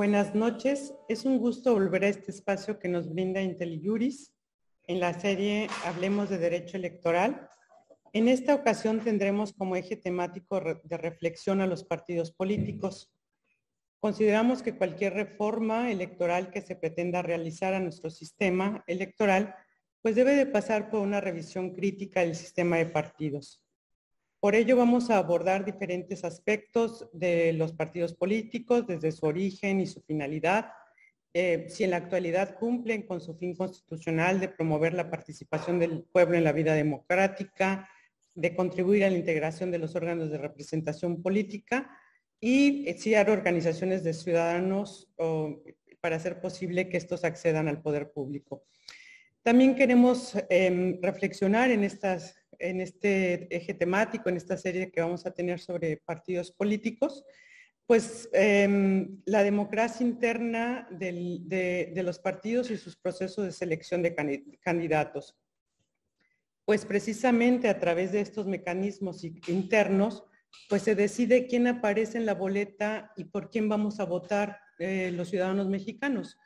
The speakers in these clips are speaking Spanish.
Buenas noches. Es un gusto volver a este espacio que nos brinda IntelliJuris en la serie Hablemos de Derecho Electoral. En esta ocasión tendremos como eje temático de reflexión a los partidos políticos. Consideramos que cualquier reforma electoral que se pretenda realizar a nuestro sistema electoral, pues debe de pasar por una revisión crítica del sistema de partidos. Por ello vamos a abordar diferentes aspectos de los partidos políticos, desde su origen y su finalidad, eh, si en la actualidad cumplen con su fin constitucional de promover la participación del pueblo en la vida democrática, de contribuir a la integración de los órganos de representación política y hay organizaciones de ciudadanos para hacer posible que estos accedan al poder público. También queremos em, reflexionar en estas en este eje temático, en esta serie que vamos a tener sobre partidos políticos, pues em, la democracia interna de, los partidos y sus procesos de selección de candidatos. Pues precisamente a través de estos mecanismos internos, pues se decide quién aparece en la boleta y por quién vamos a votar eh, los ciudadanos mexicanos.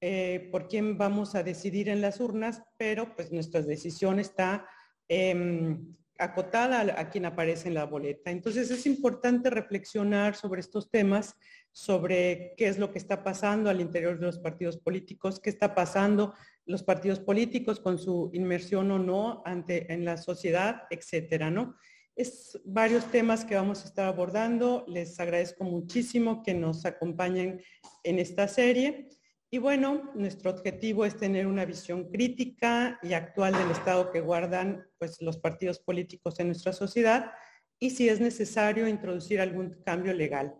Eh, por quién vamos a decidir en las urnas, pero pues nuestra decisión está Em, acotada a, quien aparece en la boleta. Entonces es importante reflexionar sobre estos temas, sobre qué es lo que está pasando al interior de los partidos políticos, qué está pasando los partidos políticos con su inmersión o no ante, en la sociedad, etcétera, ¿no? Es varios temas que vamos a estar abordando. Les agradezco muchísimo que nos acompañen en esta serie. Y bueno, nuestro objetivo es tener una visión crítica y actual del estado que guardan pues, los partidos políticos en nuestra sociedad y si es necesario introducir algún cambio legal,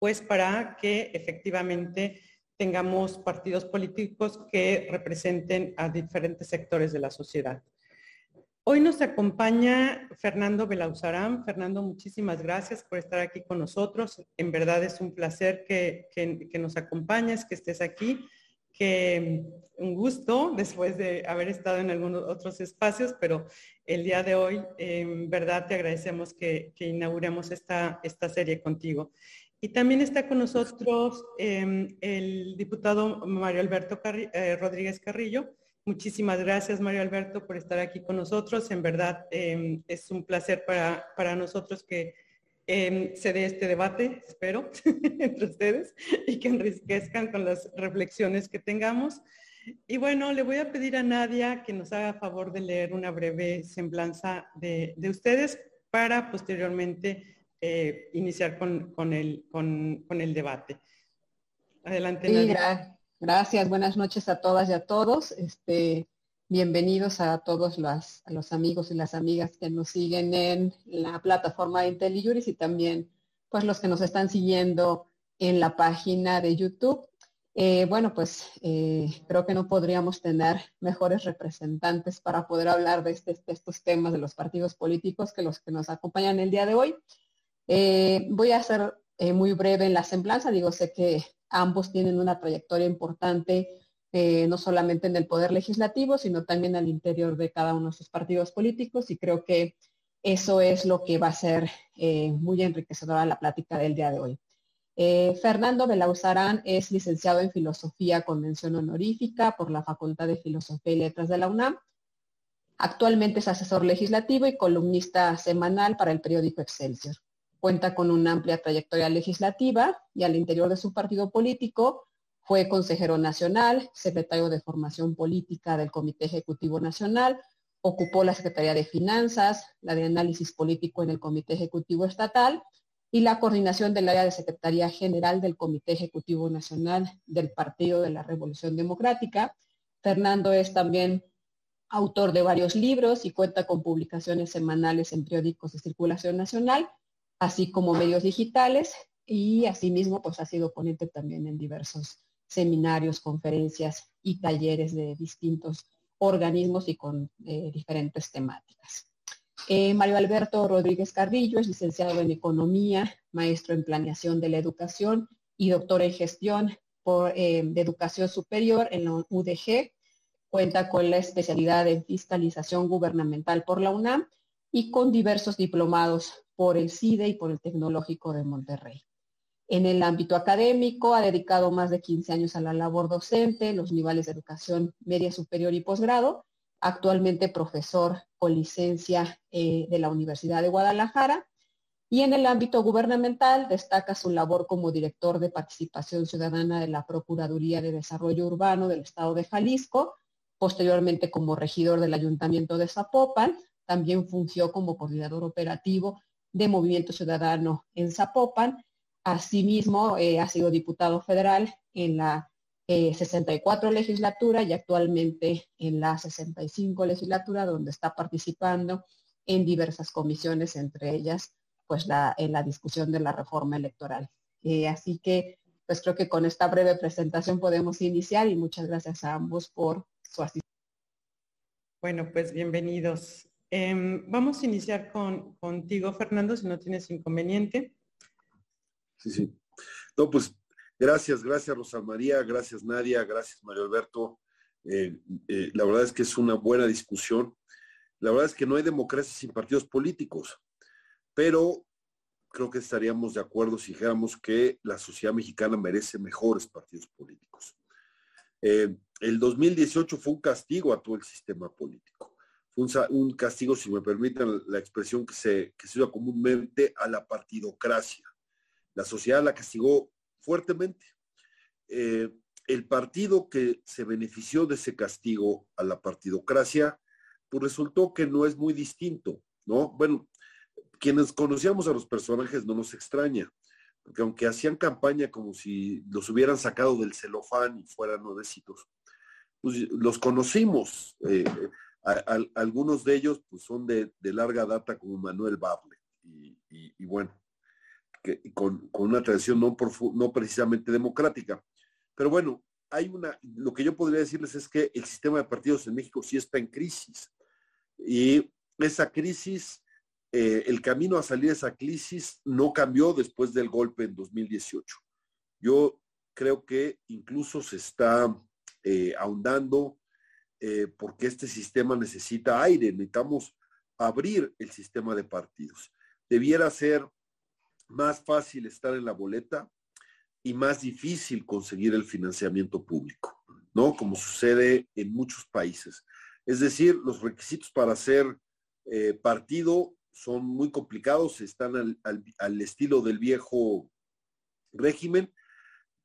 pues para que efectivamente tengamos partidos políticos que representen a diferentes sectores de la sociedad. Hoy nos acompaña Fernando Belauzarán. Fernando, muchísimas gracias por estar aquí con nosotros. En verdad es un placer que, nos acompañes, que estés aquí. Que un gusto después de haber estado en algunos otros espacios, pero el día de hoy en verdad te agradecemos que, inauguremos esta, esta serie contigo. Y también está con nosotros em, el diputado Mario Alberto eh, Rodríguez Carrillo, Muchísimas gracias, Mario Alberto, por estar aquí con nosotros. En verdad, em, es un placer para, nosotros que em, se dé este debate, espero, entre ustedes, y que enriquezcan con las reflexiones que tengamos. Y bueno, le voy a pedir a Nadia que nos haga favor de leer una breve semblanza de, ustedes para posteriormente eh, iniciar con, el, con, el debate. Adelante, Nadia. Gracias, buenas noches a todas y a todos. Este, bienvenidos a todos los, amigos y las amigas que nos siguen en la plataforma de IntelliJuris y también pues los que nos están siguiendo en la página de YouTube. Eh, bueno, pues eh, creo que no podríamos tener mejores representantes para poder hablar de, este, estos temas de los partidos políticos que los que nos acompañan el día de hoy. Eh, voy a ser muy breve en la semblanza, digo, sé que Ambos tienen una trayectoria importante, eh, no solamente en el poder legislativo, sino también al interior de cada uno de sus partidos políticos y creo que eso es lo que va a ser eh, muy enriquecedora la plática del día de hoy. Eh, Fernando Belauzarán es licenciado en Filosofía con mención honorífica por la Facultad de Filosofía y Letras de la UNAM. Actualmente es asesor legislativo y columnista semanal para el periódico Excelsior. Cuenta con una amplia trayectoria legislativa y al interior de su partido político fue consejero nacional, secretario de formación política del Comité Ejecutivo Nacional, ocupó la Secretaría de Finanzas, la de Análisis Político en el Comité Ejecutivo Estatal y la coordinación del área de Secretaría General del Comité Ejecutivo Nacional del Partido de la Revolución Democrática. Fernando es también autor de varios libros y cuenta con publicaciones semanales en periódicos de circulación nacional así como medios digitales y asimismo pues ha sido ponente también en diversos seminarios, conferencias y talleres de distintos organismos y con eh, diferentes temáticas. Eh, Mario Alberto Rodríguez Carrillo es licenciado en Economía, maestro en Planeación de la Educación y doctor en Gestión eh, de Educación Superior en la UDG. Cuenta con la especialidad en Fiscalización Gubernamental por la UNAM y con diversos diplomados por el CIDE y por el Tecnológico de Monterrey. En el ámbito académico ha dedicado más de 15 años a la labor docente, los niveles de educación media superior y posgrado, actualmente profesor o licencia eh, de la Universidad de Guadalajara. Y en el ámbito gubernamental destaca su labor como director de participación ciudadana de la Procuraduría de Desarrollo Urbano del Estado de Jalisco, posteriormente como regidor del Ayuntamiento de Zapopan, también fungió como coordinador operativo de Movimiento Ciudadano en Zapopan. Asimismo, eh, ha sido diputado federal en la 64 eh, legislatura y actualmente en la 65 legislatura, donde está participando en diversas comisiones, entre ellas pues la, en la discusión de la reforma electoral. Eh, así que pues creo que con esta breve presentación podemos iniciar y muchas gracias a ambos por su asistencia. Bueno, pues bienvenidos. Em, vamos a iniciar con, contigo, Fernando, si no tienes inconveniente. Sí, sí. No, pues gracias, gracias Rosa María, gracias Nadia, gracias Mario Alberto. Eh, eh, la verdad es que es una buena discusión. La verdad es que no hay democracia sin partidos políticos, pero creo que estaríamos de acuerdo si dijéramos que la sociedad mexicana merece mejores partidos políticos. Eh, el 2018 fue un castigo a todo el sistema político un, castigo, si me permiten la expresión que se, que se usa comúnmente, a la partidocracia. La sociedad la castigó fuertemente. Eh, el partido que se benefició de ese castigo a la partidocracia, pues resultó que no es muy distinto, ¿no? Bueno, quienes conocíamos a los personajes no nos extraña, porque aunque hacían campaña como si los hubieran sacado del celofán y fueran odésitos, pues los conocimos. Eh, algunos de ellos pues, son de, larga data como Manuel Bable y, bueno, que, con, una tradición no, no precisamente democrática. Pero bueno, hay una, lo que yo podría decirles es que el sistema de partidos en México sí está en crisis. Y esa crisis, eh, el camino a salir de esa crisis no cambió después del golpe en 2018. Yo creo que incluso se está eh, ahondando eh, porque este sistema necesita aire, necesitamos abrir el sistema de partidos. Debiera ser más fácil estar en la boleta y más difícil conseguir el financiamiento público, ¿no? Como sucede en muchos países. Es decir, los requisitos para ser eh, partido son muy complicados, están al estilo del viejo régimen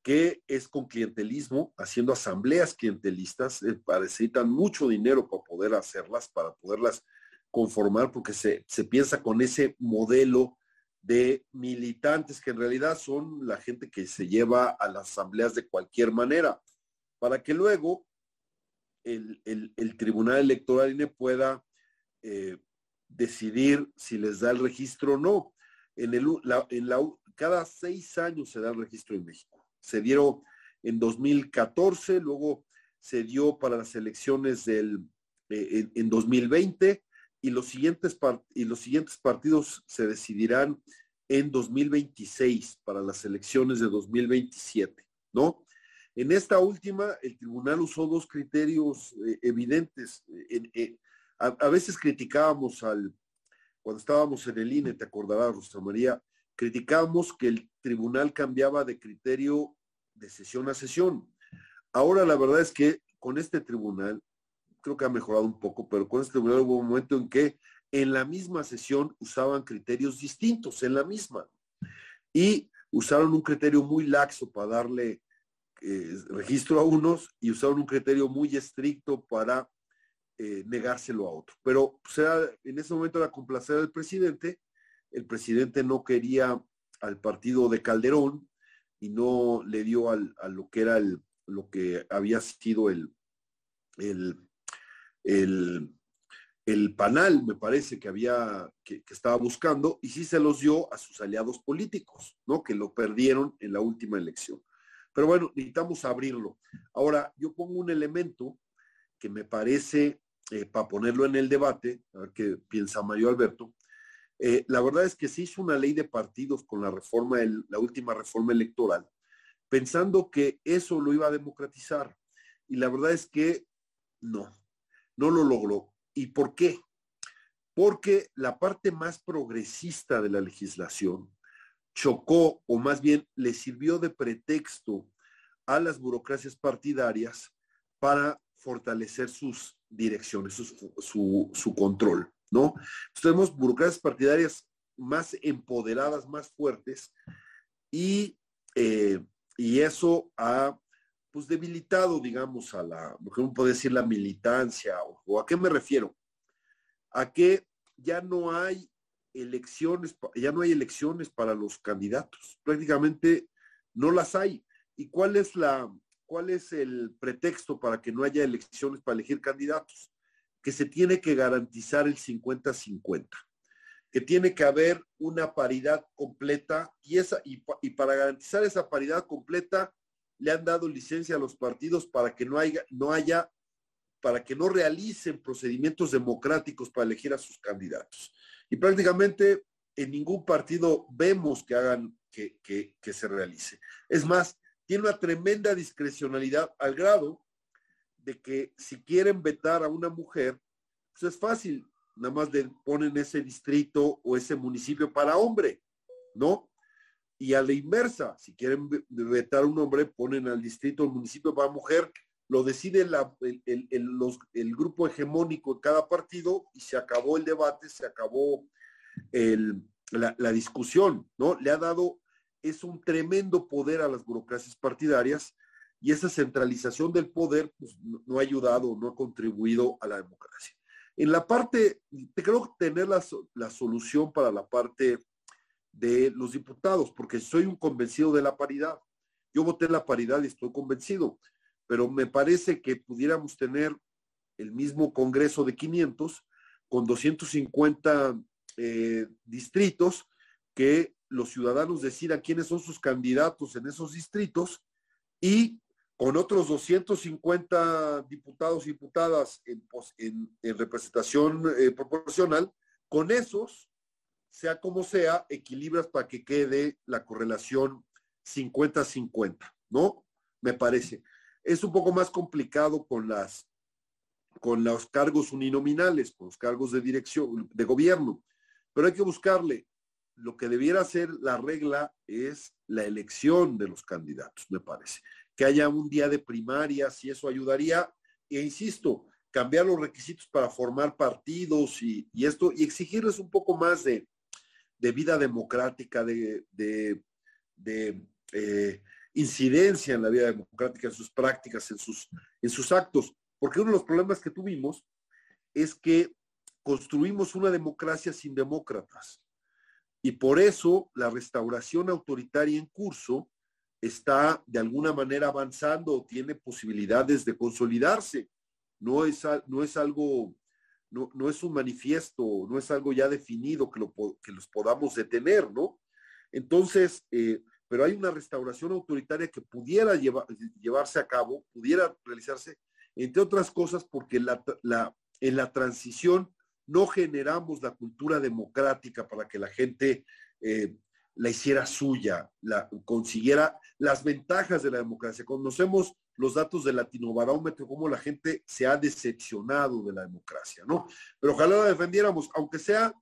que es con clientelismo, haciendo asambleas clientelistas, eh, necesitan mucho dinero para poder hacerlas, para poderlas conformar, porque se, se piensa con ese modelo de militantes que en realidad son la gente que se lleva a las asambleas de cualquier manera, para que luego el, Tribunal Electoral INE pueda eh, decidir si les da el registro o no. En, el, cada seis años se da el registro en México se dieron en 2014, luego se dio para las elecciones del, eh, en, 2020 y los, siguientes partidos se decidirán en 2026 para las elecciones de 2027, ¿no? En esta última, el tribunal usó dos criterios eh, evidentes. A, veces criticábamos al, cuando estábamos en el INE, te acordarás, Rosa María, criticábamos que el tribunal cambiaba de criterio de sesión a sesión. Ahora la verdad es que con este tribunal, creo que ha mejorado un poco, pero con este tribunal hubo un momento en que en la misma sesión usaban criterios distintos, en la misma. Y usaron un criterio muy laxo para darle eh, registro a unos y usaron un criterio muy estricto para eh, negárselo a otro. Pero sea, en ese momento era complacer al presidente. El presidente no quería al partido de Calderón, y no le dio a lo que era el, lo que había sido el, el, el, panal, me parece, que había, que, estaba buscando, y sí se los dio a sus aliados políticos, ¿no? Que lo perdieron en la última elección. Pero bueno, necesitamos abrirlo. Ahora, yo pongo un elemento que me parece, eh, para ponerlo en el debate, a ver qué piensa Mario Alberto, eh, la verdad es que se hizo una ley de partidos con la reforma, la última reforma electoral, pensando que eso lo iba a democratizar. Y la verdad es que no, no lo logró. ¿Y por qué? Porque la parte más progresista de la legislación chocó o más bien le sirvió de pretexto a las burocracias partidarias para fortalecer sus direcciones, su, control, ¿no? tenemos burocracias partidarias más empoderadas, más fuertes, y, eh, y eso ha pues debilitado, digamos, a la, lo que uno puede decir, la militancia, o, a qué me refiero, a que ya no hay elecciones, ya no hay elecciones para los candidatos, prácticamente no las hay. ¿Y cuál es la, cuál es el pretexto para que no haya elecciones para elegir candidatos? Que se tiene que garantizar el 50-50 que tiene que haber una paridad completa y, esa, y, para garantizar esa paridad completa le han dado licencia a los partidos para que no haya, no haya, para que no realicen procedimientos democráticos para elegir a sus candidatos. Y prácticamente en ningún partido vemos que hagan que, que se realice. Es más, tiene una tremenda discrecionalidad al grado de que si quieren vetar a una mujer, pues es fácil, nada más le ponen ese distrito o ese municipio para hombre, ¿no? Y a la inversa, si quieren vetar a un hombre, ponen al distrito o municipio para mujer, lo decide el, grupo hegemónico de cada partido y se acabó el debate, se acabó la, discusión, ¿no? Le ha dado, es un tremendo poder a las burocracias partidarias y esa centralización del poder pues, no ha ayudado, no ha contribuido a la democracia. En la parte, te creo tener la, la solución para la parte de los diputados, porque soy un convencido de la paridad. Yo voté la paridad y estoy convencido, pero me parece que pudiéramos tener el mismo Congreso de 500 con 250 eh, distritos, que los ciudadanos decidan quiénes son sus candidatos en esos distritos y con otros 250 diputados y diputadas en, representación eh, proporcional, con esos, sea como sea, equilibras para que quede la correlación 50-50, ¿no? Me parece. Es un poco más complicado con las con los cargos uninominales, con los cargos de dirección, de gobierno, pero hay que buscarle. Lo que debiera ser la regla es la elección de los candidatos, me parece que haya un día de primarias y eso ayudaría. E insisto, cambiar los requisitos para formar partidos y, esto, y exigirles un poco más de, vida democrática, de, eh, incidencia en la vida democrática, en sus prácticas, en sus, en sus actos. Porque uno de los problemas que tuvimos es que construimos una democracia sin demócratas. Y por eso la restauración autoritaria en curso está de alguna manera avanzando o tiene posibilidades de consolidarse. No es, no es algo, no, es un manifiesto, no es algo ya definido que, lo, que los podamos detener, ¿no? Entonces, eh, pero hay una restauración autoritaria que pudiera llevarse a cabo, pudiera realizarse, entre otras cosas, porque la, en la transición no generamos la cultura democrática para que la gente eh, la hiciera suya, la consiguiera las ventajas de la democracia. Conocemos los datos del latinobarómetro, cómo la gente se ha decepcionado de la democracia, ¿no? Pero ojalá la defendiéramos, aunque sea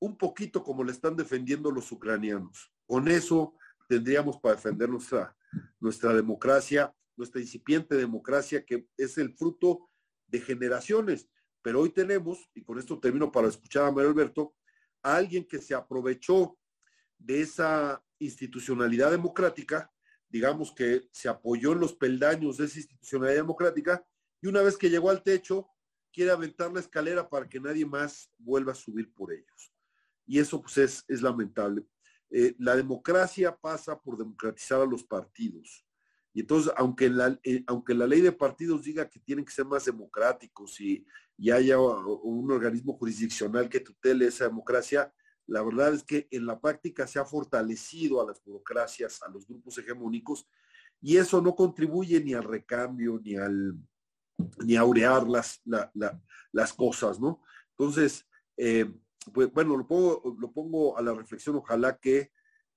un poquito como le están defendiendo los ucranianos. Con eso tendríamos para defender nuestra, nuestra democracia, nuestra incipiente democracia, que es el fruto de generaciones. Pero hoy tenemos, y con esto termino para escuchar a Mario Alberto, a alguien que se aprovechó de esa institucionalidad democrática, digamos que se apoyó en los peldaños de esa institucionalidad democrática y una vez que llegó al techo, quiere aventar la escalera para que nadie más vuelva a subir por ellos. Y eso pues es, es lamentable. Eh, la democracia pasa por democratizar a los partidos. Y entonces, aunque la, eh, aunque la ley de partidos diga que tienen que ser más democráticos y, y haya un organismo jurisdiccional que tutele esa democracia, la verdad es que en la práctica se ha fortalecido a las burocracias, a los grupos hegemónicos, y eso no contribuye ni al recambio, ni al ni aurear las, las cosas, ¿no? Entonces, eh, pues bueno, lo pongo, lo pongo a la reflexión, ojalá que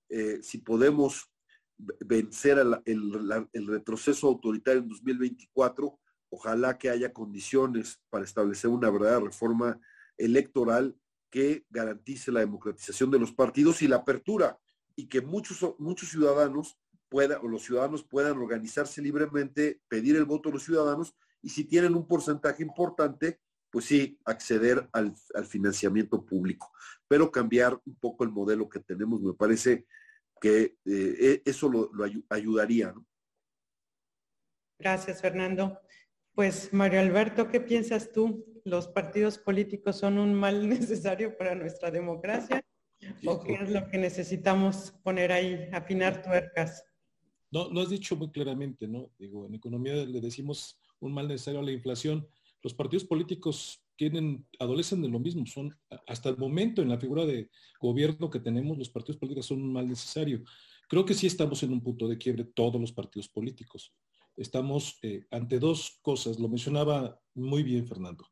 eh, si podemos vencer el, el, retroceso autoritario en 2024, ojalá que haya condiciones para establecer una verdadera reforma electoral que garantice la democratización de los partidos y la apertura y que muchos, muchos ciudadanos puedan, o los ciudadanos puedan organizarse libremente, pedir el voto de los ciudadanos y si tienen un porcentaje importante, pues sí, acceder al, financiamiento público, pero cambiar un poco el modelo que tenemos, me parece que eh, e, eso lo, ayudaría. Gracias, Fernando. Pues Mario Alberto, ¿qué piensas tú? ¿Los partidos políticos son un mal necesario para nuestra democracia? ¿O qué es lo que necesitamos poner ahí, afinar tuercas? No, lo has dicho muy claramente, ¿no? Digo, en economía le decimos un mal necesario a la inflación. Los partidos políticos tienen, adolecen de lo mismo, son hasta el momento en la figura de gobierno que tenemos, los partidos políticos son un mal necesario. Creo que sí estamos en un punto de quiebre todos los partidos políticos. Estamos eh, ante dos cosas, lo mencionaba muy bien Fernando.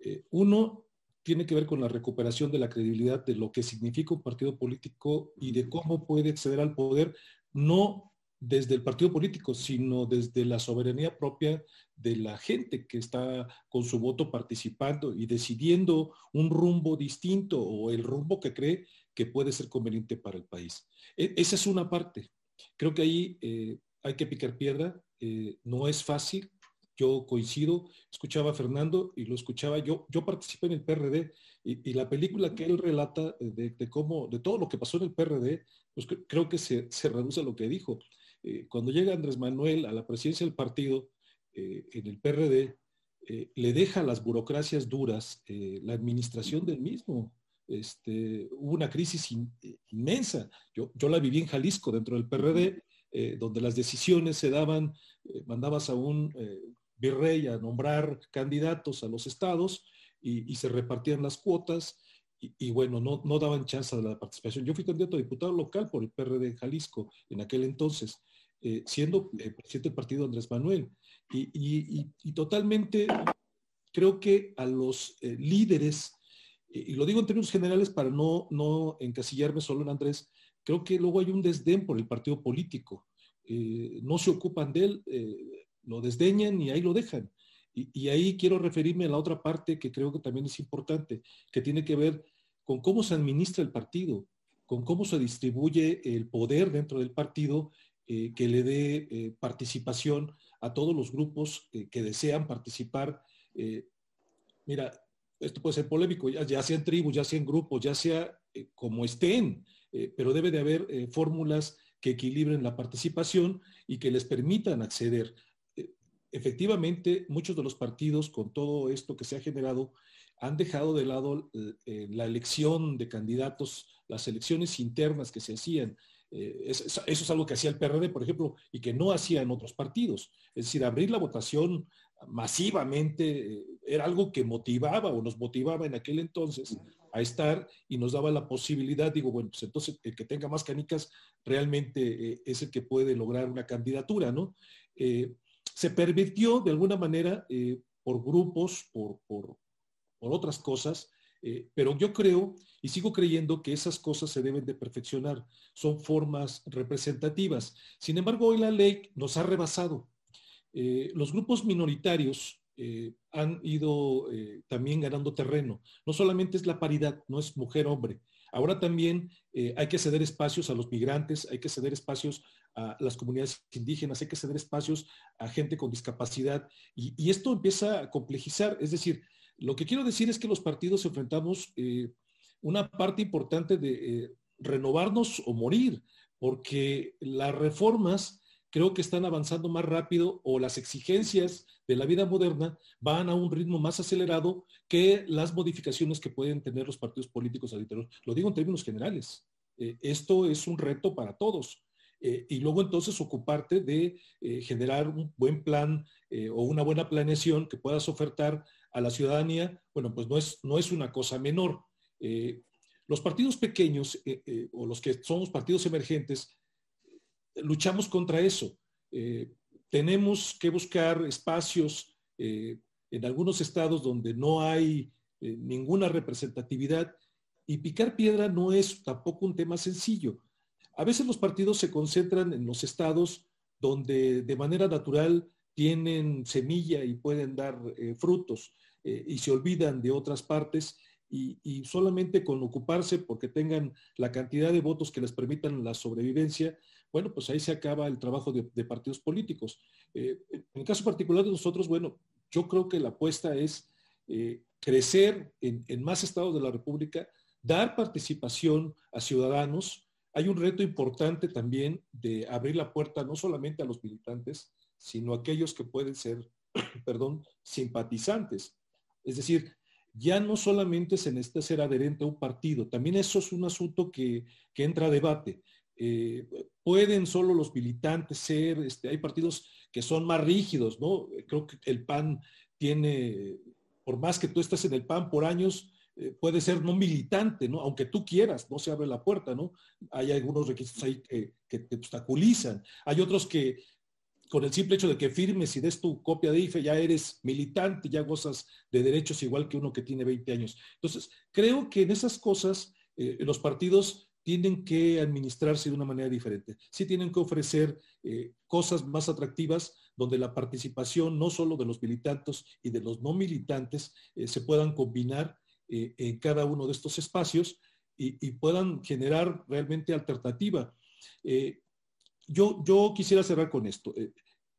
Eh, uno tiene que ver con la recuperación de la credibilidad de lo que significa un partido político y de cómo puede acceder al poder, no desde el partido político, sino desde la soberanía propia de la gente que está con su voto participando y decidiendo un rumbo distinto o el rumbo que cree que puede ser conveniente para el país. E, esa es una parte. Creo que ahí eh, hay que picar piedra, eh, no es fácil. Yo coincido, escuchaba a Fernando y lo escuchaba yo. Yo participé en el PRD y, la película que él relata de, cómo, de todo lo que pasó en el PRD, pues creo que se, se reduce a lo que dijo. Eh, cuando llega Andrés Manuel a la presidencia del partido eh, en el PRD, eh, le deja las burocracias duras la administración del mismo. Este, hubo una crisis inmensa. Yo, yo, la viví en Jalisco, dentro del PRD, donde las decisiones se daban, mandabas a un virrey a nombrar candidatos a los estados y, se repartían las cuotas y, bueno, no, no, daban chance de la participación. Yo fui candidato a diputado local por el PRD en Jalisco en aquel entonces eh, siendo eh, presidente del partido Andrés Manuel. Y, totalmente creo que a los eh, líderes, y lo digo en términos generales para no, no encasillarme solo en Andrés, creo que luego hay un desdén por el partido político. no se ocupan de él, lo desdeñan y ahí lo dejan. Y, ahí quiero referirme a la otra parte que creo que también es importante, que tiene que ver con cómo se administra el partido, con cómo se distribuye el poder dentro del partido eh, que le dé eh, participación a todos los grupos eh, que desean participar. mira, esto puede ser polémico, ya, ya sea en tribus, ya sea en grupos, ya sea como estén, pero debe de haber fórmulas que equilibren la participación y que les permitan acceder. Efectivamente, muchos de los partidos, con todo esto que se ha generado, han dejado de lado la elección de candidatos, las elecciones internas que se hacían, eh, eso, es algo que hacía el PRD, por ejemplo, y que no hacía en otros partidos. Es decir, abrir la votación masivamente eh, era algo que motivaba o nos motivaba en aquel entonces a estar y nos daba la posibilidad, digo, bueno, pues entonces el que tenga más canicas realmente eh, es el que puede lograr una candidatura, ¿no? Se permitió de alguna manera por grupos, por, por, otras cosas, eh, pero yo creo y sigo creyendo que esas cosas se deben de perfeccionar. Son formas representativas. Sin embargo, hoy la ley nos ha rebasado. Eh, los grupos minoritarios eh, han ido también ganando terreno. No solamente es la paridad, no es mujer-hombre. Ahora también hay que ceder espacios a los migrantes, hay que ceder espacios a las comunidades indígenas, hay que ceder espacios a gente con discapacidad. y esto empieza a complejizar. Es decir, lo que quiero decir es que los partidos enfrentamos eh, una parte importante de eh, renovarnos o morir, porque las reformas creo que están avanzando más rápido o las exigencias de la vida moderna van a un ritmo más acelerado que las modificaciones que pueden tener los partidos políticos al. Lo digo en términos generales. Eh, esto es un reto para todos. y luego entonces ocuparte de generar un buen plan o una buena planeación que puedas ofertar a la ciudadanía, bueno, pues no es, no es una cosa menor. Eh, los partidos pequeños eh, eh, o los que somos partidos emergentes, luchamos contra eso. tenemos que buscar espacios en algunos estados donde no hay ninguna representatividad y picar piedra no es tampoco un tema sencillo. A veces los partidos se concentran en los estados donde de manera natural tienen semilla y pueden dar frutos. Eh, y se olvidan de otras partes y, solamente con ocuparse porque tengan la cantidad de votos que les permitan la sobrevivencia, bueno, pues ahí se acaba el trabajo de, partidos políticos. Eh, en el caso particular de nosotros, bueno, yo creo que la apuesta es eh, crecer en, más estados de la República, dar participación a ciudadanos. Hay un reto importante también de abrir la puerta no solamente a los militantes, sino a aquellos que pueden ser, perdón, simpatizantes. Es decir, ya no solamente se necesita ser adherente a un partido, también eso es un asunto que, entra a debate. Eh, pueden solo los militantes ser, este, hay partidos que son más rígidos, ¿no? Creo que el PAN tiene, por más que tú estés en el PAN por años, eh, puede ser no militante, ¿no? Aunque tú quieras, no se abre la puerta, ¿no? Hay algunos requisitos ahí que, te obstaculizan. Hay otros que con el simple hecho de que firmes y des tu copia de IFE, ya eres militante, ya gozas de derechos igual que uno que tiene 20 años. Entonces, creo que en esas cosas eh, los partidos tienen que administrarse de una manera diferente. Sí tienen que ofrecer eh, cosas más atractivas donde la participación no solo de los militantes y de los no militantes eh, se puedan combinar en cada uno de estos espacios y, puedan generar realmente alternativa yo, quisiera cerrar con esto. Eh,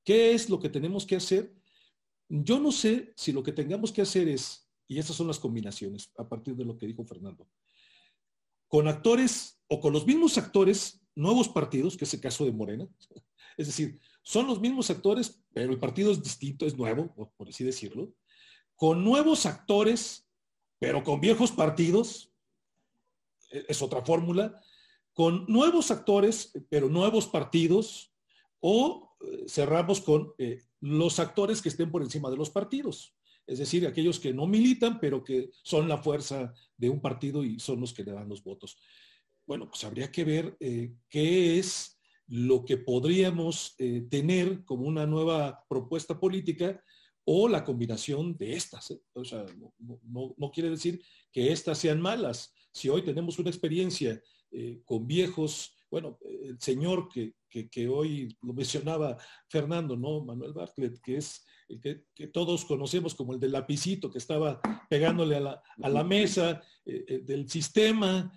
¿Qué es lo que tenemos que hacer? Yo no sé si lo que tengamos que hacer es, y estas son las combinaciones a partir de lo que dijo Fernando, con actores o con los mismos actores, nuevos partidos, que es el caso de Morena, es decir, son los mismos actores, pero el partido es distinto, es nuevo, por así decirlo, con nuevos actores, pero con viejos partidos, e, es otra fórmula, con nuevos actores, pero nuevos partidos, o eh, cerramos con eh, los actores que estén por encima de los partidos, es decir, aquellos que no militan, pero que son la fuerza de un partido y son los que le dan los votos. Bueno, pues habría que ver eh, qué es lo que podríamos tener como una nueva propuesta política o la combinación de estas. O sea, no quiere decir que estas sean malas. Si hoy tenemos una experiencia eh, con viejos, bueno, el señor que, hoy lo mencionaba Fernando, ¿no? Manuel Bartlett, que es el que, todos conocemos como el del lapicito que estaba pegándole a la, mesa eh, eh, del sistema,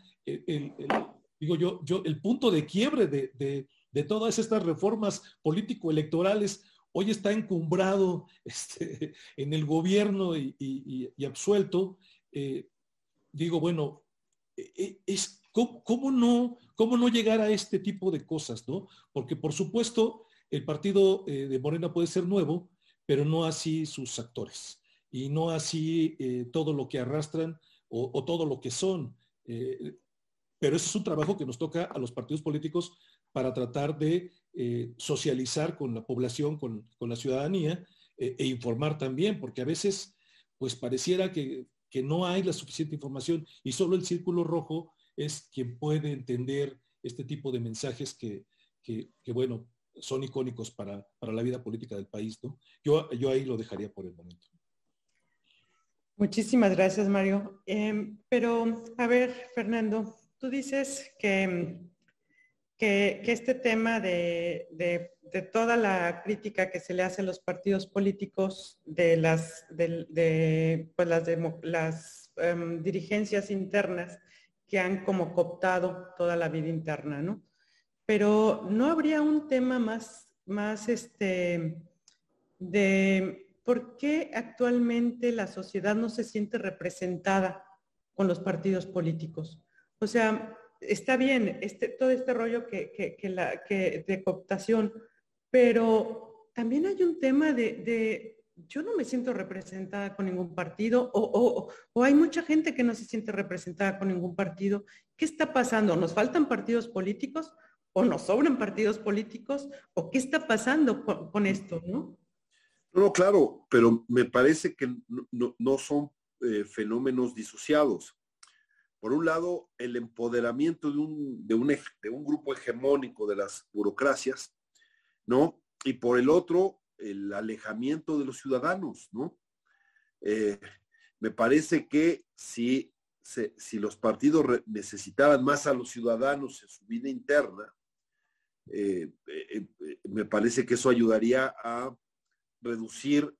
digo yo, yo, el punto de quiebre de, todas estas reformas político-electorales hoy está encumbrado este, en el gobierno y, absuelto. digo, bueno, es ¿Cómo, no, ¿Cómo no llegar a este tipo de cosas? ¿no? Porque por supuesto el partido eh, de Morena puede ser nuevo, pero no así sus actores y no así eh, todo lo que arrastran o, todo lo que son. Eh, pero ese es un trabajo que nos toca a los partidos políticos para tratar de socializar con la población, con, la ciudadanía e informar también, porque a veces pues pareciera que, no hay la suficiente información y solo el círculo rojo es quien puede entender este tipo de mensajes que, bueno, son icónicos para, la vida política del país, ¿no? Yo, yo ahí lo dejaría por el momento. Muchísimas gracias, Mario. Em, pero, a ver, Fernando, tú dices que, que, este tema de, toda la crítica que se le hace a los partidos políticos, de las, de, pues las em, dirigencias internas, que han como cooptado toda la vida interna, ¿no? Pero no habría un tema más, más este, de por qué actualmente la sociedad no se siente representada con los partidos políticos. O sea, está bien este, todo este rollo que, la, que de cooptación, pero también hay un tema de yo no me siento representada con ningún partido o, hay mucha gente que no se siente representada con ningún partido. ¿Qué está pasando? ¿Nos faltan partidos políticos o nos sobran partidos políticos o qué está pasando con, esto? ¿no? no, claro, pero me parece que no, son eh, fenómenos disociados. Por un lado, el empoderamiento de un, de, un, de un grupo hegemónico de las burocracias, ¿no? Y por el otro, el alejamiento de los ciudadanos, ¿no? Eh, me parece que si, si los partidos necesitaban más a los ciudadanos en su vida interna, eh, eh, me parece que eso ayudaría a reducir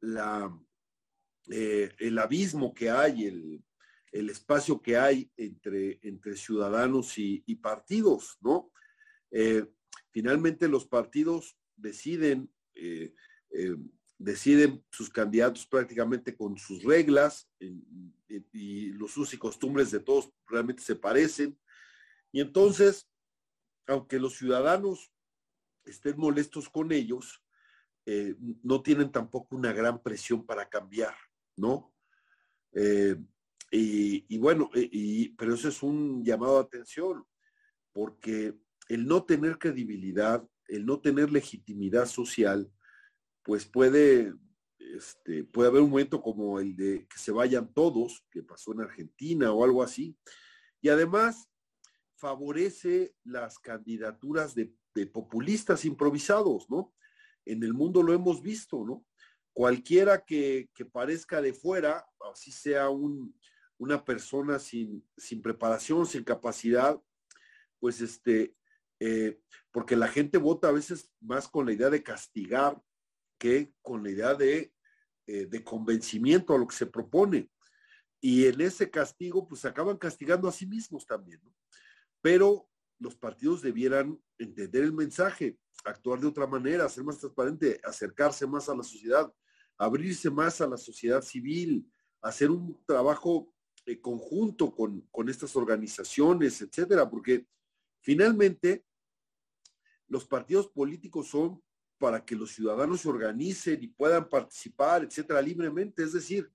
la, el abismo que hay, el espacio que hay entre, entre ciudadanos y, partidos, ¿no? Eh, finalmente los partidos deciden, eh, eh, deciden sus candidatos prácticamente con sus reglas y los usos y costumbres de todos realmente se parecen. Y entonces, aunque los ciudadanos estén molestos con ellos, no tienen tampoco una gran presión para cambiar, ¿no? Y, bueno, y, pero eso es un llamado a atención, porque el no tener credibilidad, el no tener legitimidad social, pues puede, este, puede haber un momento como el de que se vayan todos, que pasó en Argentina o algo así, y además favorece las candidaturas de, de populistas improvisados, ¿no? En el mundo lo hemos visto, ¿no? Cualquiera que, que parezca de fuera, así sea un, una persona sin, sin preparación, sin capacidad, pues este, eh, porque la gente vota a veces más con la idea de castigar que con la idea de, eh, de convencimiento a lo que se propone. Y en ese castigo, pues acaban castigando a sí mismos también, ¿no? Pero los partidos debieran entender el mensaje, actuar de otra manera, ser más transparente, acercarse más a la sociedad, abrirse más a la sociedad civil, hacer un trabajo eh, conjunto con, estas organizaciones, etcétera, porque finalmente los partidos políticos son para que los ciudadanos se organicen y puedan participar, etcétera, libremente. Es decir,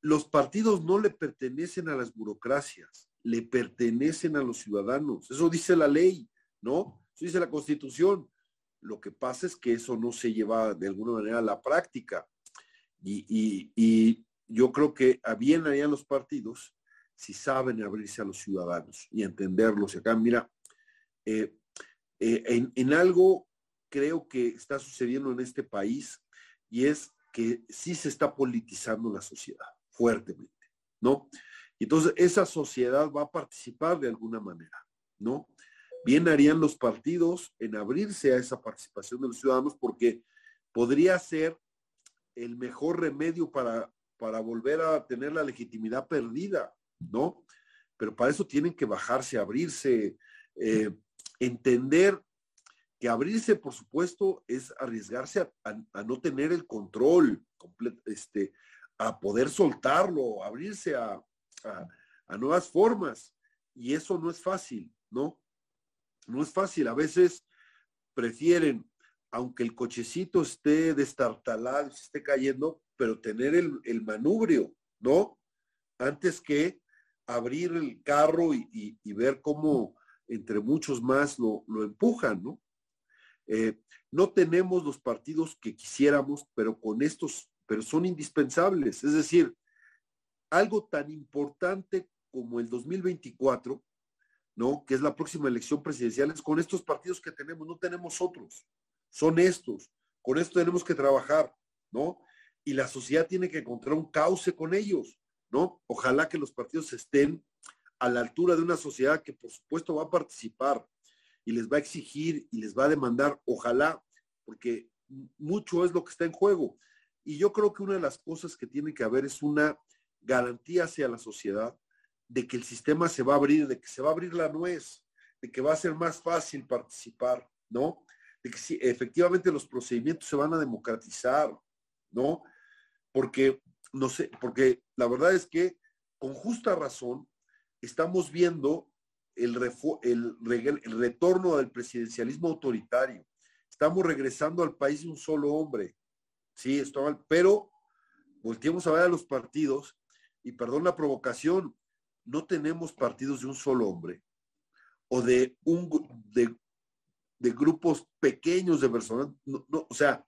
los partidos no le pertenecen a las burocracias, le pertenecen a los ciudadanos. Eso dice la ley, ¿no? Eso dice la constitución. Lo que pasa es que eso no se lleva de alguna manera a la práctica. y, yo creo que bien harían los partidos si saben abrirse a los ciudadanos y entenderlos. Y acá, mira, eh, eh, en, algo creo que está sucediendo en este país y es que sí se está politizando la sociedad fuertemente, ¿no? Entonces, esa sociedad va a participar de alguna manera, ¿no? Bien harían los partidos en abrirse a esa participación de los ciudadanos porque podría ser el mejor remedio para para volver a tener la legitimidad perdida, ¿no? Pero para eso tienen que bajarse, abrirse, eh, entender que abrirse, por supuesto, es arriesgarse a, no tener el control completo, este, a poder soltarlo, abrirse a, a nuevas formas. Y eso no es fácil, ¿no? No es fácil. A veces prefieren, aunque el cochecito esté destartalado, se esté cayendo, pero tener el, manubrio, ¿no? Antes que abrir el carro y, ver cómo entre muchos más lo, empujan, ¿no? Eh, no tenemos los partidos que quisiéramos, pero con estos, pero son indispensables. Es decir, algo tan importante como el 2024, ¿no? Que es la próxima elección presidencial, es con estos partidos que tenemos, no tenemos otros, son estos, con esto tenemos que trabajar, ¿no? Y la sociedad tiene que encontrar un cauce con ellos, ¿no? Ojalá que los partidos estén a la altura de una sociedad que por supuesto va a participar y les va a exigir y les va a demandar, ojalá, porque mucho es lo que está en juego. Y yo creo que una de las cosas que tiene que haber es una garantía hacia la sociedad de que el sistema se va a abrir, de que se va a abrir la nuez, de que va a ser más fácil participar, ¿no? De que efectivamente los procedimientos se van a democratizar, ¿no? Porque, no sé, porque la verdad es que con justa razón estamos viendo el, el, retorno del presidencialismo autoritario. Estamos regresando al país de un solo hombre. Sí, esto mal, pero volteemos a ver a los partidos y perdón la provocación, no tenemos partidos de un solo hombre o de un de, de grupos pequeños de personas, no, o sea,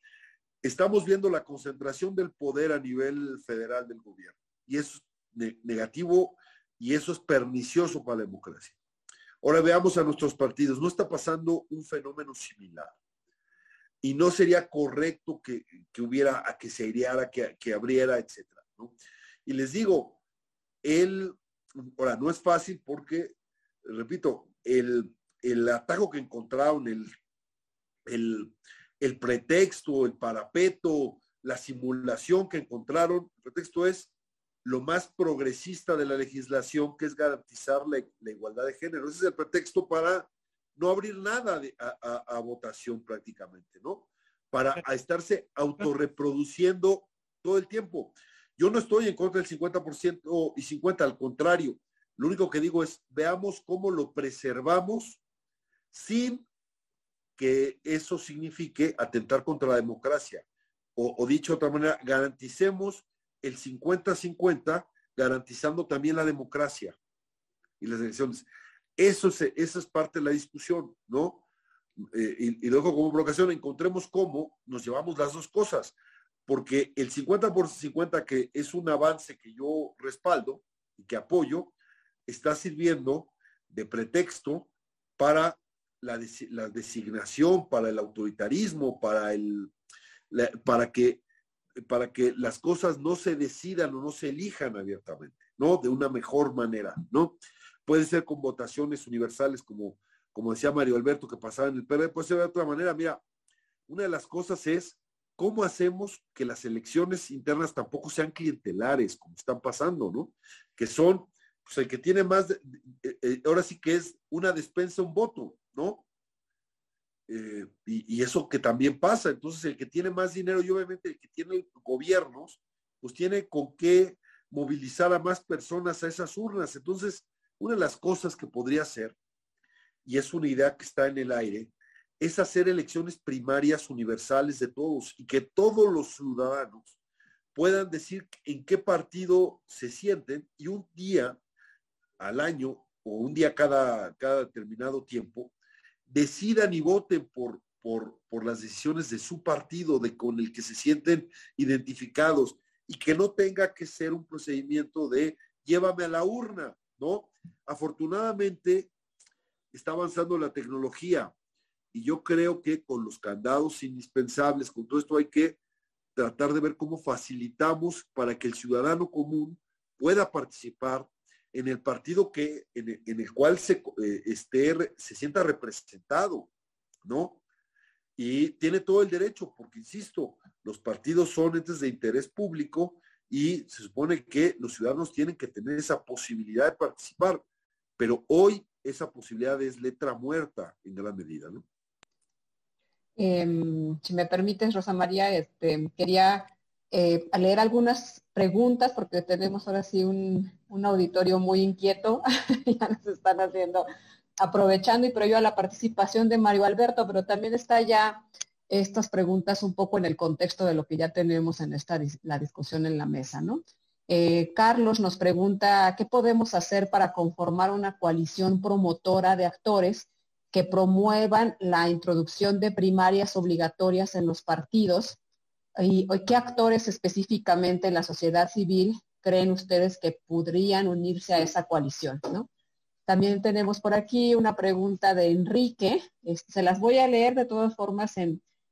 estamos viendo la concentración del poder a nivel federal del gobierno. Y eso es negativo y eso es pernicioso para la democracia. Ahora veamos a nuestros partidos. No está pasando un fenómeno similar. Y no sería correcto que, hubiera, a que se aireara, que, que abriera, etcétera. Y les digo, él, ahora, no es fácil porque, repito, el, el atajo que encontraron, el, el, el pretexto, el parapeto, la simulación que encontraron, el pretexto es lo más progresista de la legislación, que es garantizar la, igualdad de género. Ese es el pretexto para no abrir nada a, votación prácticamente, ¿no? Para estarse autorreproduciendo todo el tiempo. Yo no estoy en contra del 50% y 50%, al contrario. Lo único que digo es, veamos cómo lo preservamos sin que eso signifique atentar contra la democracia. O, dicho de otra manera, garanticemos el 50-50, garantizando también la democracia y las elecciones. Eso es, parte de la discusión, ¿no? Eh, y, y, luego como provocación encontremos cómo nos llevamos las dos cosas, porque el 50 por 50, que es un avance que yo respaldo y que apoyo, está sirviendo de pretexto para la, designación, para el autoritarismo, para, el, para, que, para que las cosas no se decidan o no se elijan abiertamente, ¿no? De una mejor manera, ¿no? Puede ser con votaciones universales, como, como decía Mario Alberto, que pasaba en el PRD, puede ser de otra manera. Mira, una de las cosas es cómo hacemos que las elecciones internas tampoco sean clientelares, como están pasando, ¿no? Que son, pues el que tiene más, eh, eh, ahora sí que es una despensa, un voto, ¿no? Eh, y, eso que también pasa. Entonces, el que tiene más dinero y obviamente el que tiene gobiernos, pues tiene con qué movilizar a más personas a esas urnas. Entonces, una de las cosas que podría hacer, y es una idea que está en el aire, es hacer elecciones primarias universales de todos y que todos los ciudadanos puedan decir en qué partido se sienten y un día al año o un día cada, cada determinado tiempo decidan y voten por, por, por las decisiones de su partido, de con el que se sienten identificados y que no tenga que ser un procedimiento de llévame a la urna, ¿no? Afortunadamente está avanzando la tecnología y yo creo que con los candados indispensables, con todo esto hay que tratar de ver cómo facilitamos para que el ciudadano común pueda participar en el partido que, en, el, cual se, eh, esté, se sienta representado, ¿no? Y tiene todo el derecho, porque insisto, los partidos son entes de interés público y se supone que los ciudadanos tienen que tener esa posibilidad de participar, pero hoy esa posibilidad es letra muerta en gran medida, ¿no? Em, si me permites, Rosa María, este, quería eh, leer algunas preguntas porque tenemos ahora sí un, auditorio muy inquieto, ya nos están haciendo, aprovechando y previo a la participación de Mario Alberto, pero también está ya estas preguntas un poco en el contexto de lo que ya tenemos en esta la discusión en la mesa, ¿no? Eh, Carlos nos pregunta, ¿qué podemos hacer para conformar una coalición promotora de actores que promuevan la introducción de primarias obligatorias en los partidos y qué actores específicamente en la sociedad civil creen ustedes que podrían unirse a esa coalición, También tenemos por aquí una pregunta de Enrique. Se las voy a leer de todas formas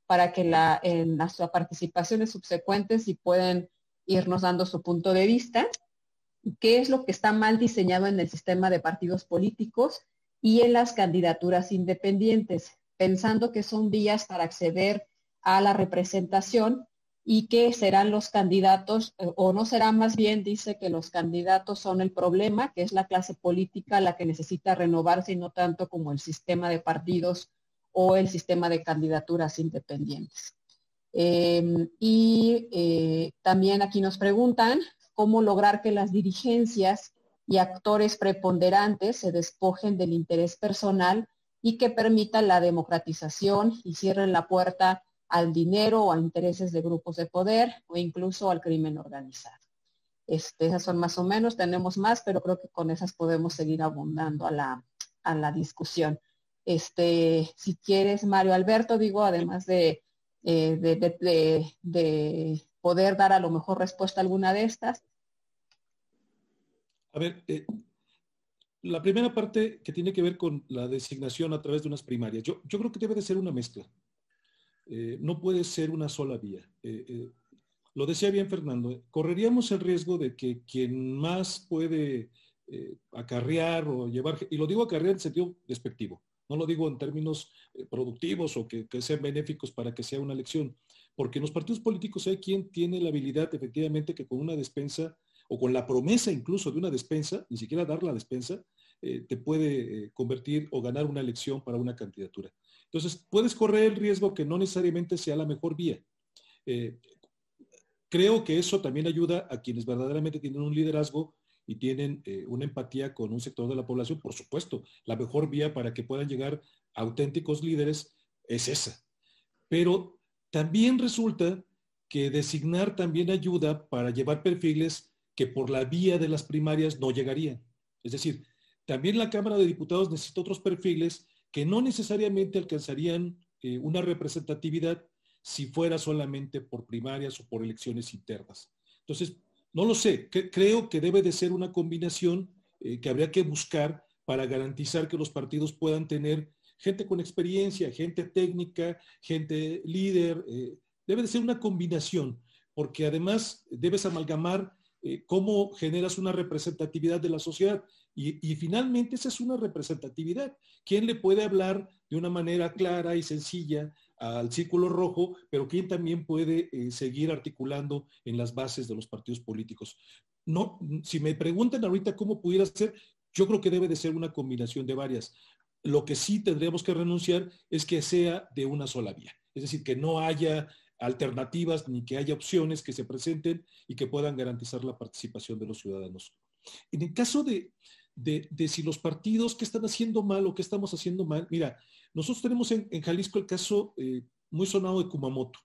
para que en las participaciones subsecuentes y pueden irnos dando su punto de vista. ¿Qué es lo que está mal diseñado en el sistema de partidos políticos y en las candidaturas independientes? Pensando que son vías para acceder a la representación y que serán los candidatos, eh, o no será más bien, dice que los candidatos son el problema, que es la clase política la que necesita renovarse y no tanto como el sistema de partidos o el sistema de candidaturas independientes. Em, y eh, también aquí nos preguntan cómo lograr que las dirigencias y actores preponderantes se despojen del interés personal y que permitan la democratización y cierren la puerta al dinero o a intereses de grupos de poder o incluso al crimen organizado. Este, esas son más o menos, tenemos más, pero creo que con esas podemos seguir abundando a la, a la discusión. Este, si quieres, Mario Alberto, digo, además de, eh, de, de, poder dar a lo mejor respuesta a alguna de estas. A ver, eh, la primera parte que tiene que ver con la designación a través de unas primarias, yo, yo creo que debe de ser una mezcla. Eh, no puede ser una sola vía. Eh, eh, lo decía bien Fernando, correríamos el riesgo de que quien más puede acarrear o llevar, y lo digo acarrear en sentido despectivo, no lo digo en términos productivos o que, sean benéficos para que sea una elección, porque en los partidos políticos hay quien tiene la habilidad efectivamente que con una despensa o con la promesa incluso de una despensa, ni siquiera dar la despensa, te puede convertir o ganar una elección para una candidatura. Entonces, puedes correr el riesgo que no necesariamente sea la mejor vía. Eh, creo que eso también ayuda a quienes verdaderamente tienen un liderazgo y tienen una empatía con un sector de la población. Por supuesto, la mejor vía para que puedan llegar auténticos líderes es esa. Pero también resulta que designar también ayuda para llevar perfiles que por la vía de las primarias no llegarían. Es decir, también la Cámara de Diputados necesita otros perfiles que no necesariamente alcanzarían eh, una representatividad si fuera solamente por primarias o por elecciones internas. Entonces, no lo sé, creo que debe de ser una combinación eh, que habría que buscar para garantizar que los partidos puedan tener gente con experiencia, gente técnica, gente líder. Eh, debe de ser una combinación, porque además debes amalgamar cómo generas una representatividad de la sociedad. Y, finalmente esa es una representatividad. ¿Quién le puede hablar de una manera clara y sencilla al círculo rojo, pero quién también puede eh, seguir articulando en las bases de los partidos políticos? No, si me preguntan ahorita cómo pudiera ser, yo creo que debe de ser una combinación de varias. Lo que sí tendríamos que renunciar es que sea de una sola vía. Es decir, que no haya alternativas ni que haya opciones que se presenten y que puedan garantizar la participación de los ciudadanos. En el caso de, de, si los partidos, qué están haciendo mal o qué estamos haciendo mal. Mira, nosotros tenemos en, Jalisco el caso eh, muy sonado de Kumamoto.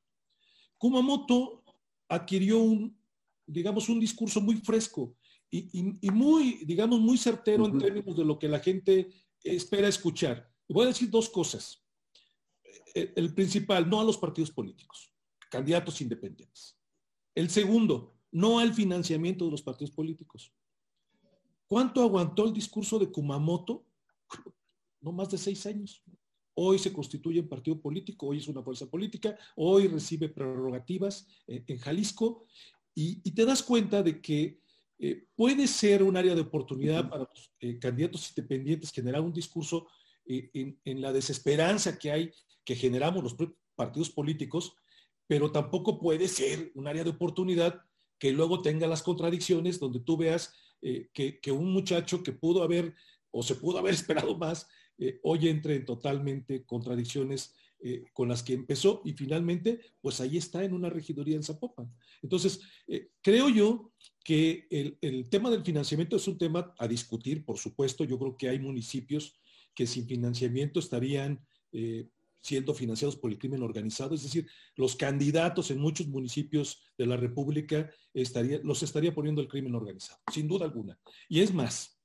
Kumamoto adquirió un, digamos, un discurso muy fresco y, muy, digamos, muy certero en términos de lo que la gente espera escuchar. voy a decir dos cosas. El, el principal, no a los partidos políticos, candidatos independientes. El segundo, no al financiamiento de los partidos políticos. ¿Cuánto aguantó el discurso de Kumamoto? No más de seis años. Hoy se constituye un partido político, hoy es una fuerza política, hoy recibe prerrogativas eh, en, Jalisco y, te das cuenta de que eh, puede ser un área de oportunidad para los eh, candidatos independientes generar un discurso en, en, la desesperanza que hay, que generamos los partidos políticos, pero tampoco puede ser un área de oportunidad que luego tenga las contradicciones donde tú veas eh, que, un muchacho que pudo haber o se pudo haber esperado más, eh, hoy entre en totalmente contradicciones eh, con las que empezó y finalmente, pues ahí está en una regiduría en Zapopan. Entonces, creo yo que el, el, tema del financiamiento es un tema a discutir, por supuesto. Yo creo que hay municipios que sin financiamiento estarían siendo financiados por el crimen organizado, es decir, los candidatos en muchos municipios de la República los estaría poniendo el crimen organizado, sin duda alguna. Y es más,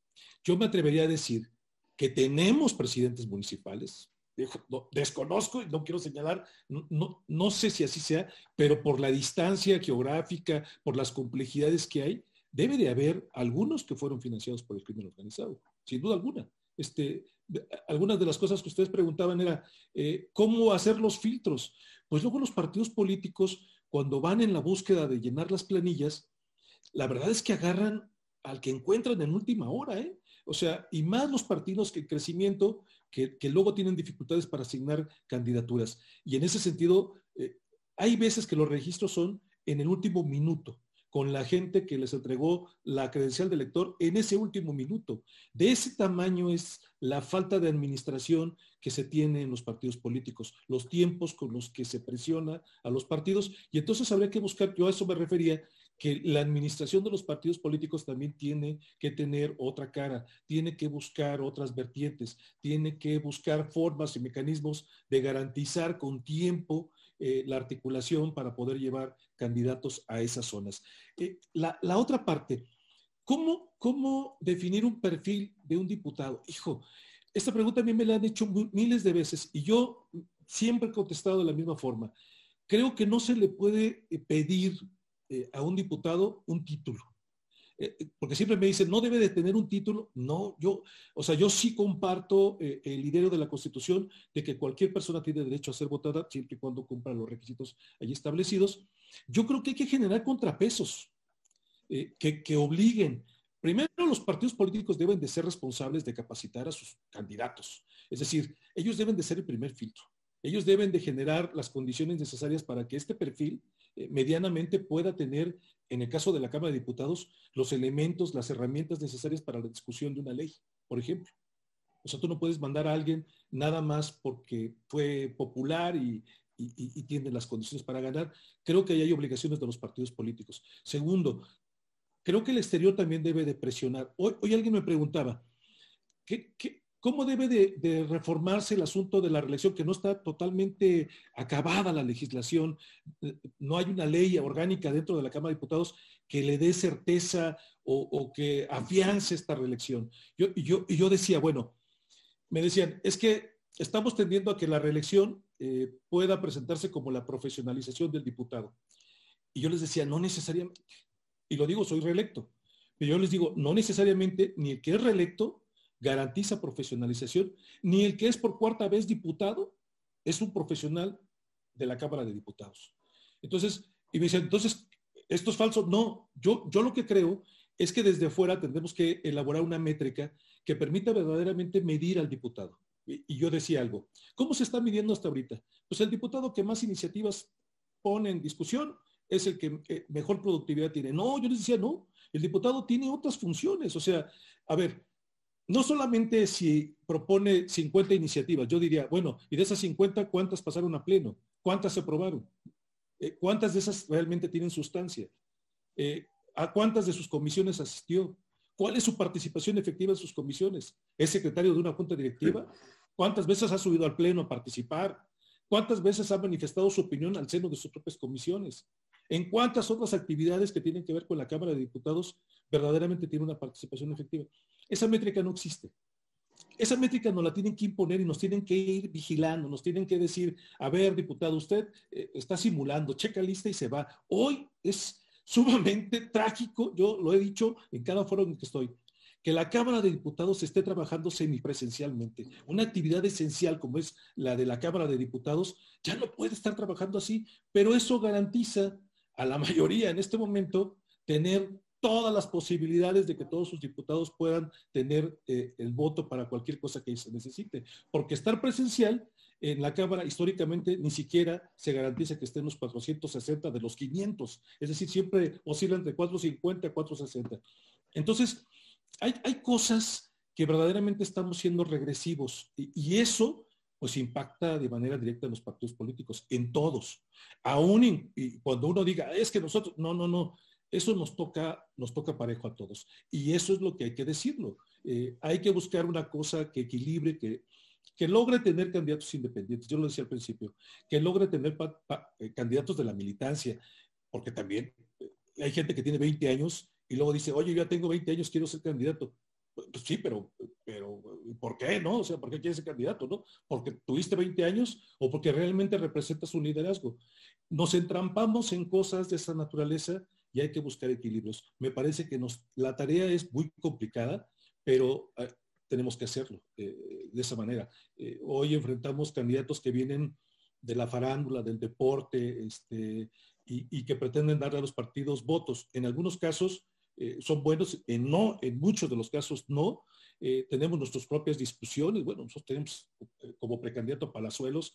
yo me atrevería a decir que tenemos presidentes municipales, desconozco y no quiero señalar, no, no sé si así sea, pero por la distancia geográfica, por las complejidades que hay, debe de haber algunos que fueron financiados por el crimen organizado, sin duda alguna. Este, algunas de las cosas que ustedes preguntaban era eh, cómo hacer los filtros. Pues luego los partidos políticos, cuando van en la búsqueda de llenar las planillas, la verdad es que agarran al que encuentran en última hora, ¿eh? O sea, y más los partidos que crecimiento, que, luego tienen dificultades para asignar candidaturas. Y en ese sentido, eh, hay veces que los registros son en el último minuto con la gente que les entregó la credencial de elector en ese último minuto. De ese tamaño es la falta de administración que se tiene en los partidos políticos, los tiempos con los que se presiona a los partidos. Y entonces habría que buscar, yo a eso me refería, que la administración de los partidos políticos también tiene que tener otra cara, tiene que buscar otras vertientes, tiene que buscar formas y mecanismos de garantizar con tiempo eh, la articulación para poder llevar candidatos a esas zonas. Eh, la, otra parte, ¿cómo, ¿cómo definir un perfil de un diputado? Hijo, esta pregunta a mí me la han hecho miles de veces y yo siempre he contestado de la misma forma. Creo que no se le puede eh, pedir a un diputado un título. Eh, eh, porque siempre me dicen, no debe de tener un título. No, yo, o sea, yo sí comparto eh, el ideo de la Constitución de que cualquier persona tiene derecho a ser votada siempre y cuando cumpla los requisitos allí establecidos. Yo creo que hay que generar contrapesos que, que obliguen. Primero, los partidos políticos deben de ser responsables de capacitar a sus candidatos. Es decir, ellos deben de ser el primer filtro. Ellos deben de generar las condiciones necesarias para que este perfil eh, medianamente pueda tener, en el caso de la Cámara de Diputados, los elementos, las herramientas necesarias para la discusión de una ley, por ejemplo. O sea, tú no puedes mandar a alguien nada más porque fue popular y, tiene las condiciones para ganar. Creo que ahí hay obligaciones de los partidos políticos. Segundo, creo que el exterior también debe de presionar. Hoy, hoy alguien me preguntaba, ¿qué, qué, ¿Cómo debe de, reformarse el asunto de la reelección? Que no está totalmente acabada la legislación, no hay una ley orgánica dentro de la Cámara de Diputados que le dé certeza o, que afiance esta reelección. Yo, yo, yo decía, bueno, me decían, es que estamos tendiendo a que la reelección eh, pueda presentarse como la profesionalización del diputado. Y yo les decía, no necesariamente, y lo digo, soy reelecto, pero yo les digo, no necesariamente ni el que es reelecto garantiza profesionalización, ni el que es por cuarta vez diputado es un profesional de la Cámara de Diputados. Entonces, y me dicen, entonces, ¿esto es falso? No, yo, yo lo que creo es que desde fuera tendremos que elaborar una métrica que permita verdaderamente medir al diputado. Y, yo decía algo, ¿cómo se está midiendo hasta ahorita? Pues el diputado que más iniciativas pone en discusión es el que eh, mejor productividad tiene. No, yo les decía, no, el diputado tiene otras funciones. O sea, a ver, no solamente si propone 50 iniciativas, yo diría, bueno, y de esas 50, ¿cuántas pasaron a pleno? ¿Cuántas se aprobaron? Eh, ¿Cuántas de esas realmente tienen sustancia? Eh, ¿A cuántas de sus comisiones asistió? ¿Cuál es su participación efectiva en sus comisiones? ¿Es secretario de una junta directiva? ¿Cuántas veces ha subido al pleno a participar? ¿Cuántas veces ha manifestado su opinión al seno de sus propias comisiones? ¿En cuántas otras actividades que tienen que ver con la Cámara de Diputados verdaderamente tiene una participación efectiva? Esa métrica no existe. Esa métrica nos la tienen que imponer y nos tienen que ir vigilando, nos tienen que decir, a ver, diputado, usted eh, está simulando, checa lista y se va. Hoy es sumamente trágico, yo lo he dicho en cada foro en el que estoy, que la Cámara de Diputados esté trabajando semipresencialmente. Una actividad esencial como es la de la Cámara de Diputados ya no puede estar trabajando así, pero eso garantiza a la mayoría en este momento tener todas las posibilidades de que todos sus diputados puedan tener eh, el voto para cualquier cosa que se necesite. Porque estar presencial en la Cámara históricamente ni siquiera se garantiza que estén los 460 de los 500. Es decir, siempre oscila entre 450 y 460. Entonces, hay, hay cosas que verdaderamente estamos siendo regresivos y, eso pues impacta de manera directa en los partidos políticos, en todos. Aún cuando uno diga, es que nosotros, no, no, no, eso nos toca, nos toca parejo a todos. Y eso es lo que hay que decirlo. Eh, hay que buscar una cosa que equilibre, que, que logre tener candidatos independientes. Yo lo decía al principio, que logre tener eh, candidatos de la militancia, porque también eh, hay gente que tiene 20 años y luego dice, oye, yo ya tengo 20 años, quiero ser candidato. Pues, sí, pero, pero ¿por qué no? O sea, ¿por qué quieres ser candidato, no? ¿Porque tuviste 20 años o porque realmente representas un liderazgo? Nos entrampamos en cosas de esa naturaleza y hay que buscar equilibrios. Me parece que nos, la tarea es muy complicada, pero eh, tenemos que hacerlo eh, de esa manera. Eh, hoy enfrentamos candidatos que vienen de la farándula, del deporte, este, y, que pretenden darle a los partidos votos. En algunos casos son buenos, en, no, en muchos de los casos no. tenemos nuestras propias discusiones. Bueno, nosotros tenemos como precandidato Palazuelos,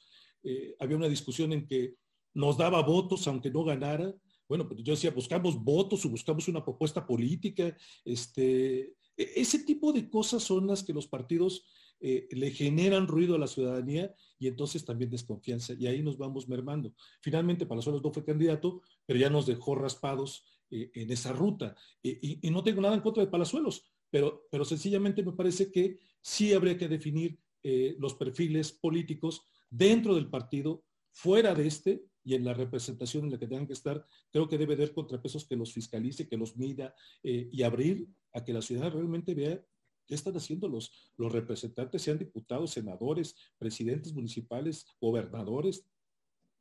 había una discusión en que nos daba votos aunque no ganara, bueno, pues yo decía, buscamos votos o buscamos una propuesta política. Este, e, ese tipo de cosas son las que los partidos eh, le generan ruido a la ciudadanía y entonces también desconfianza. Y ahí nos vamos mermando. Finalmente, Palazuelos no fue candidato, pero ya nos dejó raspados eh, en esa ruta. y, no tengo nada en contra de Palazuelos, pero, pero sencillamente me parece que sí habría que definir eh, los perfiles políticos dentro del partido, fuera de este, y en la representación en la que tengan que estar, creo que debe haber contrapesos que los fiscalice, que los mida eh, y abrir a que la ciudad realmente vea qué están haciendo los, los representantes, sean diputados, senadores, presidentes municipales, gobernadores.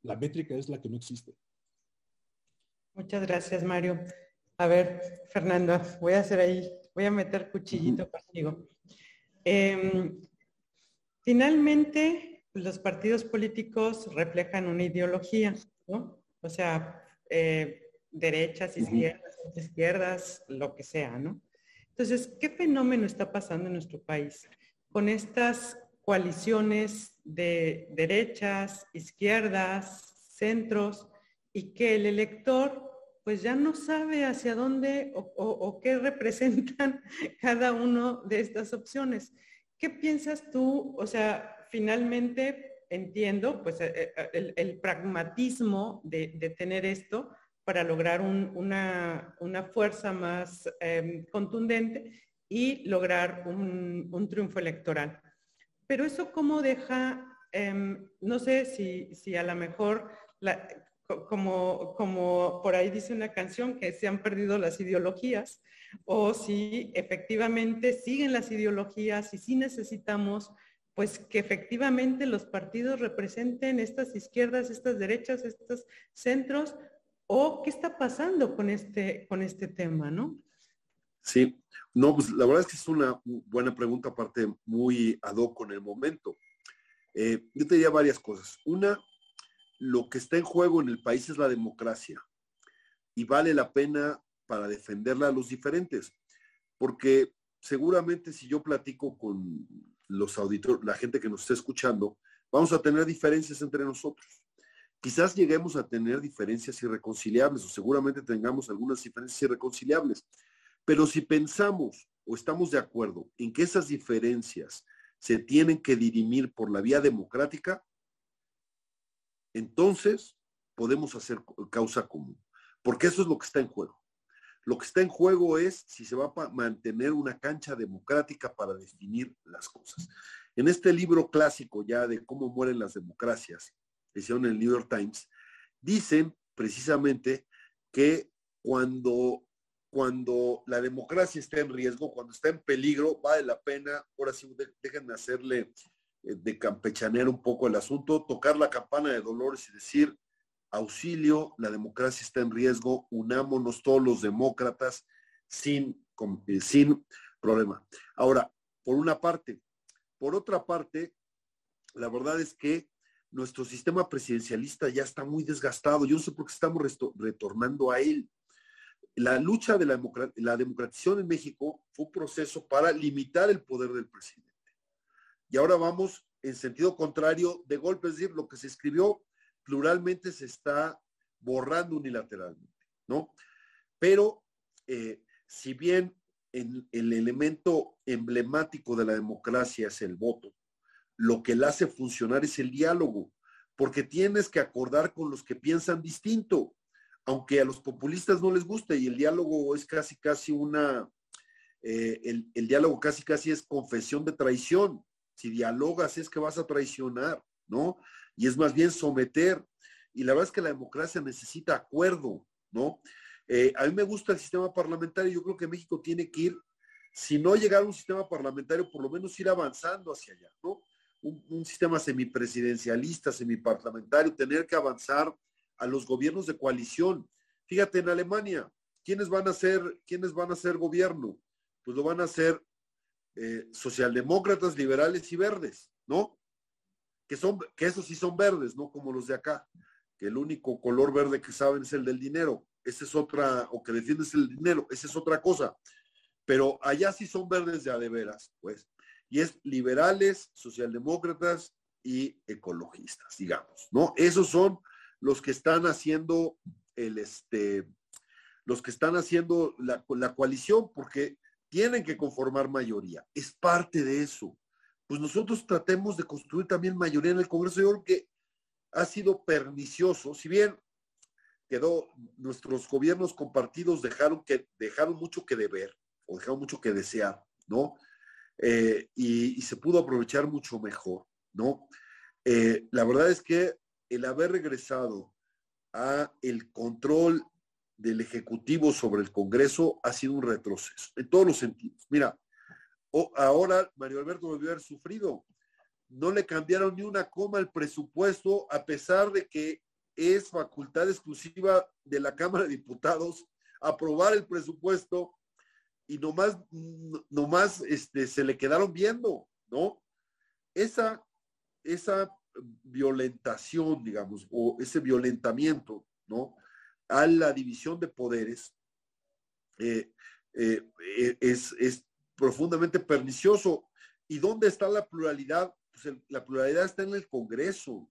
La métrica es la que no existe. Muchas gracias, Mario. A ver, Fernando, voy a hacer ahí, voy a meter cuchillito contigo. Em, finalmente, los partidos políticos reflejan una ideología, ¿no? O sea, eh, derechas, izquierdas, izquierdas, lo que sea, ¿no? Entonces, ¿qué fenómeno está pasando en nuestro país con estas coaliciones de derechas, izquierdas, centros, y que el elector pues ya no sabe hacia dónde o, qué representan cada uno de estas opciones. ¿Qué piensas tú? O sea, finalmente entiendo pues eh, eh, el, pragmatismo de, tener esto para lograr una, fuerza más em, contundente y lograr un, triunfo electoral. Pero eso cómo deja, em, no sé si, si a lo mejor como, como por ahí dice una canción, que se han perdido las ideologías, o si efectivamente siguen las ideologías y si necesitamos pues que efectivamente los partidos representen estas izquierdas, estas derechas, estos centros, o qué está pasando con este, con este tema, ¿no? Sí, no, pues la verdad es que es una buena pregunta, aparte muy ad hoc con el momento. Eh, yo te diría varias cosas. Una, lo que está en juego en el país es la democracia y vale la pena para defenderla a los diferentes, porque seguramente si yo platico con los auditores, la gente que nos está escuchando, vamos a tener diferencias entre nosotros. Quizás lleguemos a tener diferencias irreconciliables o seguramente tengamos algunas diferencias irreconciliables, pero si pensamos o estamos de acuerdo en que esas diferencias se tienen que dirimir por la vía democrática, entonces podemos hacer causa común, porque eso es lo que está en juego. Lo que está en juego es si se va a mantener una cancha democrática para definir las cosas. En este libro clásico ya de cómo mueren las democracias, que hicieron en el New York Times, dicen precisamente que cuando, cuando la democracia está en riesgo, cuando está en peligro, vale la pena, ahora sí, déjenme hacerle eh, de campechanear un poco el asunto, tocar la campana de dolores y decir, auxilio, la democracia está en riesgo, unámonos todos los demócratas sin, eh, sin problema. Ahora, por una parte. Por otra parte, la verdad es que nuestro sistema presidencialista ya está muy desgastado. Yo no sé por qué estamos retornando a él. La lucha de la, la democratización en México fue un proceso para limitar el poder del presidente y ahora vamos en sentido contrario de golpe, es decir, lo que se escribió pluralmente se está borrando unilateralmente, ¿no? Pero eh, si bien el elemento emblemático de la democracia es el voto, lo que la hace funcionar es el diálogo, porque tienes que acordar con los que piensan distinto, aunque a los populistas no les guste, y el diálogo es casi, casi una, eh, el, el diálogo casi, casi es confesión de traición, si dialogas es que vas a traicionar, ¿no? Y es más bien someter. Y la verdad es que la democracia necesita acuerdo, ¿no? Eh, a mí me gusta el sistema parlamentario. Yo creo que México tiene que ir, si no llegar a un sistema parlamentario, por lo menos ir avanzando hacia allá, ¿no? Un, sistema semipresidencialista, semiparlamentario, tener que avanzar a los gobiernos de coalición. Fíjate, en Alemania, ¿quiénes van a ser, quiénes van a ser gobierno? Pues lo van a hacer eh, socialdemócratas, liberales y verdes, ¿no? Que, son, que esos sí son verdes, no como los de acá, que el único color verde que saben es el del dinero. Esa es otra, o que defiendes el dinero, esa es otra cosa. Pero allá sí son verdes de a de veras, pues. Y es liberales, socialdemócratas y ecologistas, digamos, ¿no? Esos son los que están haciendo el, este, los que están haciendo la, la coalición, porque tienen que conformar mayoría. Es parte de eso. Pues nosotros tratemos de construir también mayoría en el Congreso. Yo creo que ha sido pernicioso, si bien quedó, nuestros gobiernos compartidos dejaron, que, dejaron mucho que deber o dejaron mucho que desear, ¿no? Eh, y, se pudo aprovechar mucho mejor, ¿no? Eh, la verdad es que el haber regresado a el control del Ejecutivo sobre el Congreso ha sido un retroceso, en todos los sentidos. Mira, ahora Mario Alberto volvió a haber sufrido. No le cambiaron ni una coma al presupuesto, a pesar de que es facultad exclusiva de la Cámara de Diputados aprobar el presupuesto y nomás, nomás este, se le quedaron viendo, ¿no? Esa, esa violentación, digamos, o ese violentamiento, ¿no? a la división de poderes eh, eh, eh, es, profundamente pernicioso. ¿Y dónde está la pluralidad? pues la pluralidad está en el Congreso.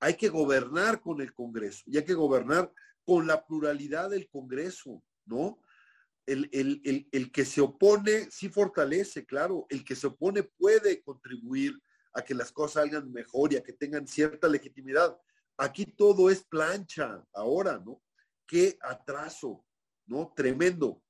Hay que gobernar con el Congreso y hay que gobernar con la pluralidad del Congreso, ¿no? El, el, que se opone sí fortalece, claro, el que se opone puede contribuir a que las cosas salgan mejor y a que tengan cierta legitimidad. Aquí todo es plancha ahora, ¿no? Qué atraso, ¿no? Tremendo.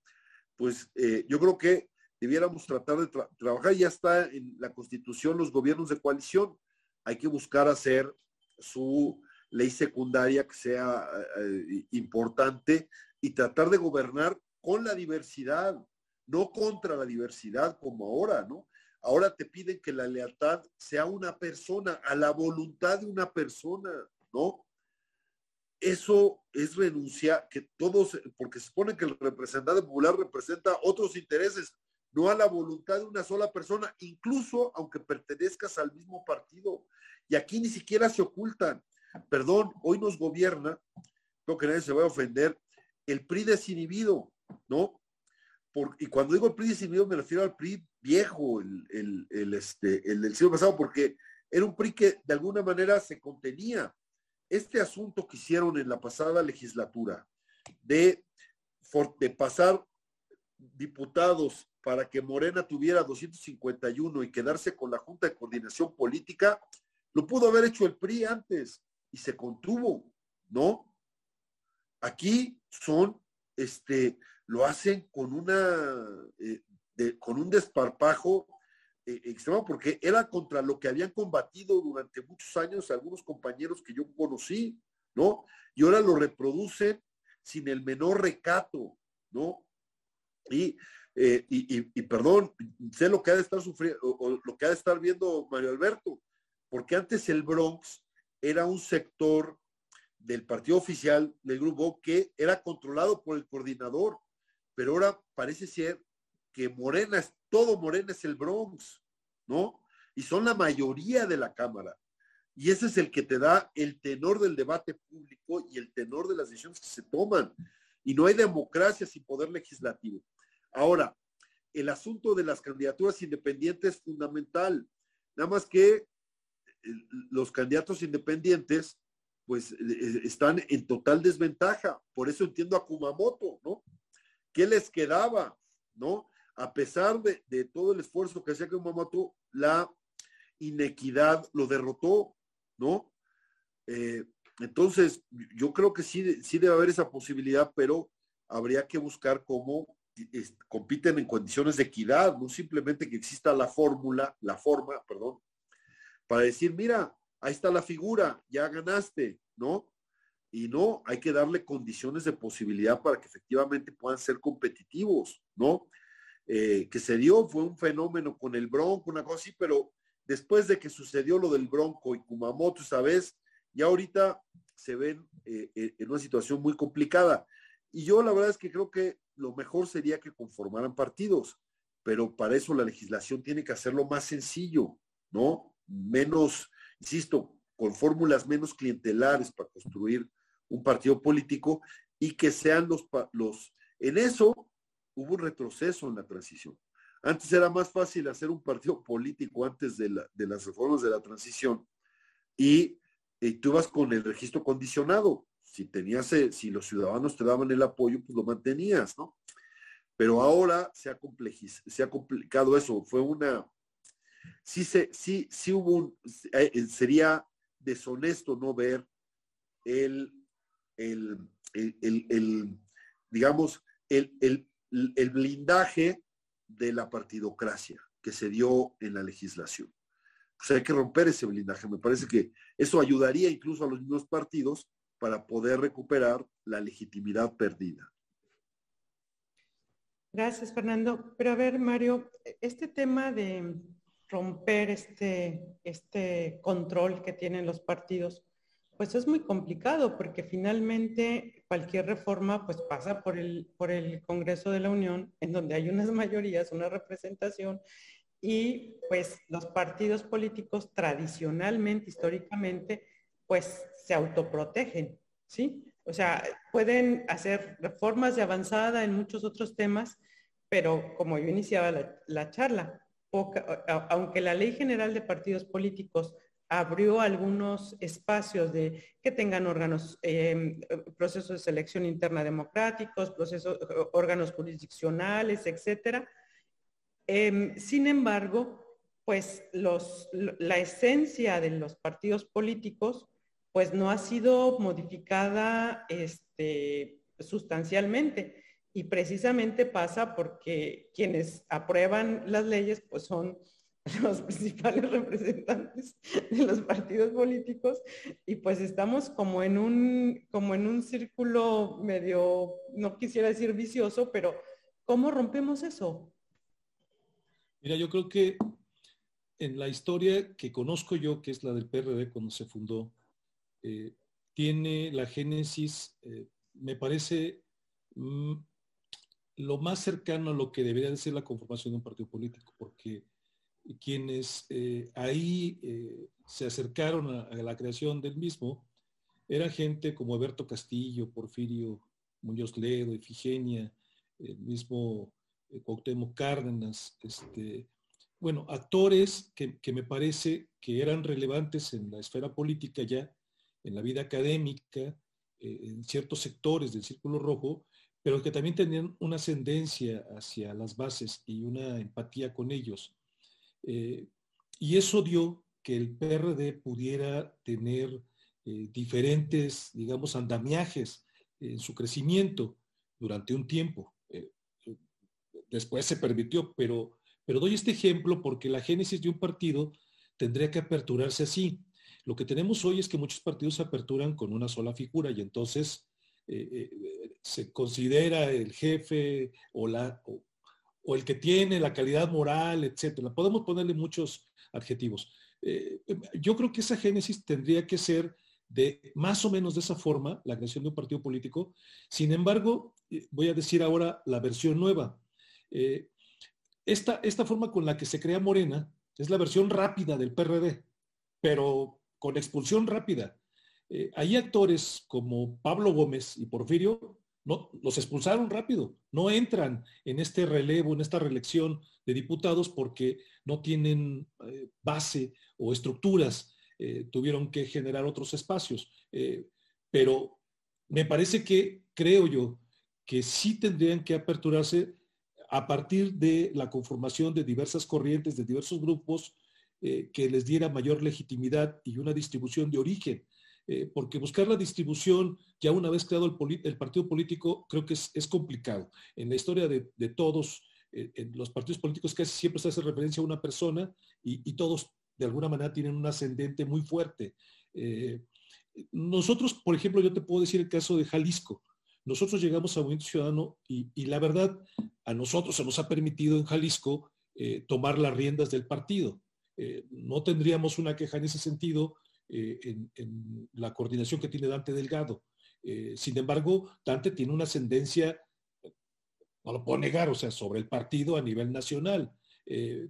Pues eh, yo creo que debiéramos tratar de trabajar, ya está en la constitución los gobiernos de coalición, hay que buscar hacer su ley secundaria que sea eh, importante y tratar de gobernar con la diversidad, no contra la diversidad como ahora, ¿no? Ahora te piden que la lealtad sea una persona, a la voluntad de una persona, ¿no? Eso es renunciar, que todos, porque se supone que el representante popular representa otros intereses, no a la voluntad de una sola persona, incluso aunque pertenezcas al mismo partido. Y aquí ni siquiera se ocultan. Perdón, hoy nos gobierna, creo que nadie se va a ofender, el PRI desinhibido, ¿no? Por, y cuando digo el PRI desinhibido me refiero al PRI viejo, el, el, este, el del siglo pasado, porque era un PRI que de alguna manera se contenía. Este asunto que hicieron en la pasada legislatura de, de pasar diputados para que Morena tuviera 251 y quedarse con la Junta de Coordinación Política, lo pudo haber hecho el PRI antes y se contuvo, ¿no? Aquí son, este, lo hacen con una, eh, con un desparpajo eh, extremo, porque era contra lo que habían combatido durante muchos años algunos compañeros que yo conocí, ¿no? Y ahora lo reproducen sin el menor recato, ¿no? Y eh, y, perdón, sé lo que ha de estar sufriendo, o, lo que ha de estar viendo Mario Alberto, porque antes el Bronx era un sector del partido oficial del grupo que era controlado por el coordinador, pero ahora parece ser que Morena es, todo Morena es el Bronx, ¿no? Y son la mayoría de la Cámara. Y ese es el que te da el tenor del debate público y el tenor de las decisiones que se toman. Y no hay democracia sin poder legislativo. Ahora, el asunto de las candidaturas independientes es fundamental. Nada más que eh, los candidatos independientes pues eh, eh, están en total desventaja. Por eso entiendo a Kumamoto, ¿no? ¿Qué les quedaba, no? A pesar de, todo el esfuerzo que hacía Kumamoto, la inequidad lo derrotó, ¿no? entonces, yo creo que sí, sí debe haber esa posibilidad, pero habría que buscar cómo compiten en condiciones de equidad, no simplemente que exista la fórmula, la forma, perdón, para decir, mira, ahí está la figura, ya ganaste, ¿no? Y no, hay que darle condiciones de posibilidad para que efectivamente puedan ser competitivos, ¿no? Eh, que se dio, fue un fenómeno con el Bronco, una cosa así, pero después de que sucedió lo del Bronco y Kumamoto esa vez, ya ahorita se ven eh, eh, en una situación muy complicada. Y yo la verdad es que creo que lo mejor sería que conformaran partidos, pero para eso la legislación tiene que hacerlo más sencillo, ¿no? Menos, insisto, con fórmulas menos clientelares para construir un partido político y que sean los, los, en eso hubo un retroceso en la transición. Antes era más fácil hacer un partido político antes de, las reformas de la transición y, y tú vas con el registro condicionado si tenías, eh, si los ciudadanos te daban el apoyo, pues lo mantenías, ¿no? Pero ahora se ha, se ha complicado eso. Fue una, sí, se, sí, sí hubo un, eh, eh, sería deshonesto no ver el, el, el, el digamos, el, el blindaje de la partidocracia que se dio en la legislación. Pues hay que romper ese blindaje. Me parece que eso ayudaría incluso a los mismos partidos para poder recuperar la legitimidad perdida. Gracias, Fernando. Pero a ver, Mario, este tema de romper este, este control que tienen los partidos, pues es muy complicado porque finalmente cualquier reforma pues pasa por el, por el Congreso de la Unión, en donde hay unas mayorías, una representación, y pues los partidos políticos tradicionalmente, históricamente, pues se autoprotegen, ¿sí? O sea, pueden hacer reformas de avanzada en muchos otros temas, pero como yo iniciaba la, charla, aunque la Ley General de Partidos Políticos abrió algunos espacios de que tengan órganos, em, procesos de selección interna democráticos, procesos, órganos jurisdiccionales, etcétera. Em, sin embargo, pues los, la esencia de los partidos políticos pues no ha sido modificada este, sustancialmente. Y precisamente pasa porque quienes aprueban las leyes pues son los principales representantes de los partidos políticos y pues estamos como en un como en un círculo medio no quisiera decir vicioso, pero ¿cómo rompemos eso? Mira, yo creo que en la historia que conozco yo, que es la del PRD cuando se fundó, eh, tiene la génesis, eh, me parece mm, lo más cercano a lo que debería de ser la conformación de un partido político, porque quienes eh, ahí se acercaron a, la creación del mismo eran gente como Alberto Castillo, Porfirio Muñoz Ledo, Efigenia, el mismo Cuauhtémoc Cárdenas, este, bueno, actores que, me parece que eran relevantes en la esfera política ya, en la vida académica, eh, en ciertos sectores del Círculo Rojo, pero que también tenían una ascendencia hacia las bases y una empatía con ellos. Eh, y eso dio que el PRD pudiera tener eh, diferentes, digamos, andamiajes en su crecimiento durante un tiempo. después se permitió, pero, pero doy este ejemplo porque la génesis de un partido tendría que aperturarse así. Lo que tenemos hoy es que muchos partidos se aperturan con una sola figura y entonces eh, eh, se considera el jefe o, la, o, el que tiene la calidad moral, etcétera. Podemos ponerle muchos adjetivos. Eh, yo creo que esa génesis tendría que ser de más o menos de esa forma, la creación de un partido político. Sin embargo, voy a decir ahora la versión nueva. esta, esta forma con la que se crea Morena es la versión rápida del PRD, pero con expulsión rápida. Eh, hay actores como Pablo Gómez y Porfirio, no, los expulsaron rápido, no entran en este relevo, en esta reelección de diputados porque no tienen eh, base o estructuras, eh, tuvieron que generar otros espacios. pero me parece que, creo yo, que sí tendrían que aperturarse a partir de la conformación de diversas corrientes, de diversos grupos, eh, que les diera mayor legitimidad y una distribución de origen. Eh, porque buscar la distribución, ya una vez creado el, partido político, creo que es, complicado. En la historia de, todos, eh, en los partidos políticos casi siempre se hace referencia a una persona y, todos de alguna manera tienen un ascendente muy fuerte. nosotros, por ejemplo, yo te puedo decir el caso de Jalisco. Nosotros llegamos a Movimiento Ciudadano y, y la verdad, a nosotros se nos ha permitido en Jalisco tomar las riendas del partido. Eh, no tendríamos una queja en ese sentido eh, en, la coordinación que tiene Dante Delgado. Eh, sin embargo, Dante tiene una ascendencia, no lo puedo negar, o sea, sobre el partido a nivel nacional.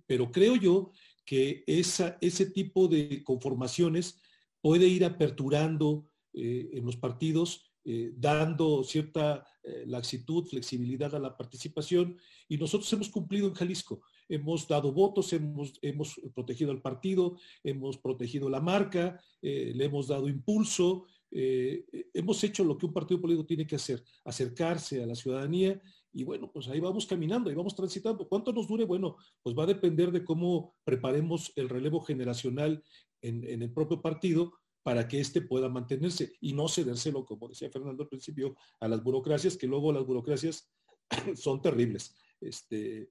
pero creo yo que ese tipo de conformaciones puede ir aperturando en los partidos, dando cierta laxitud, flexibilidad a la participación, y nosotros hemos cumplido en Jalisco hemos dado votos, hemos, hemos protegido al partido, hemos protegido la marca, eh, le hemos dado impulso, eh, hemos hecho lo que un partido político tiene que hacer, acercarse a la ciudadanía y bueno, pues ahí vamos caminando, ahí vamos transitando. ¿Cuánto nos dure? Bueno, pues va a depender de cómo preparemos el relevo generacional en, en el propio partido para que éste pueda mantenerse y no cedérselo, como decía Fernando al principio, a las burocracias, que luego las burocracias son terribles. Este,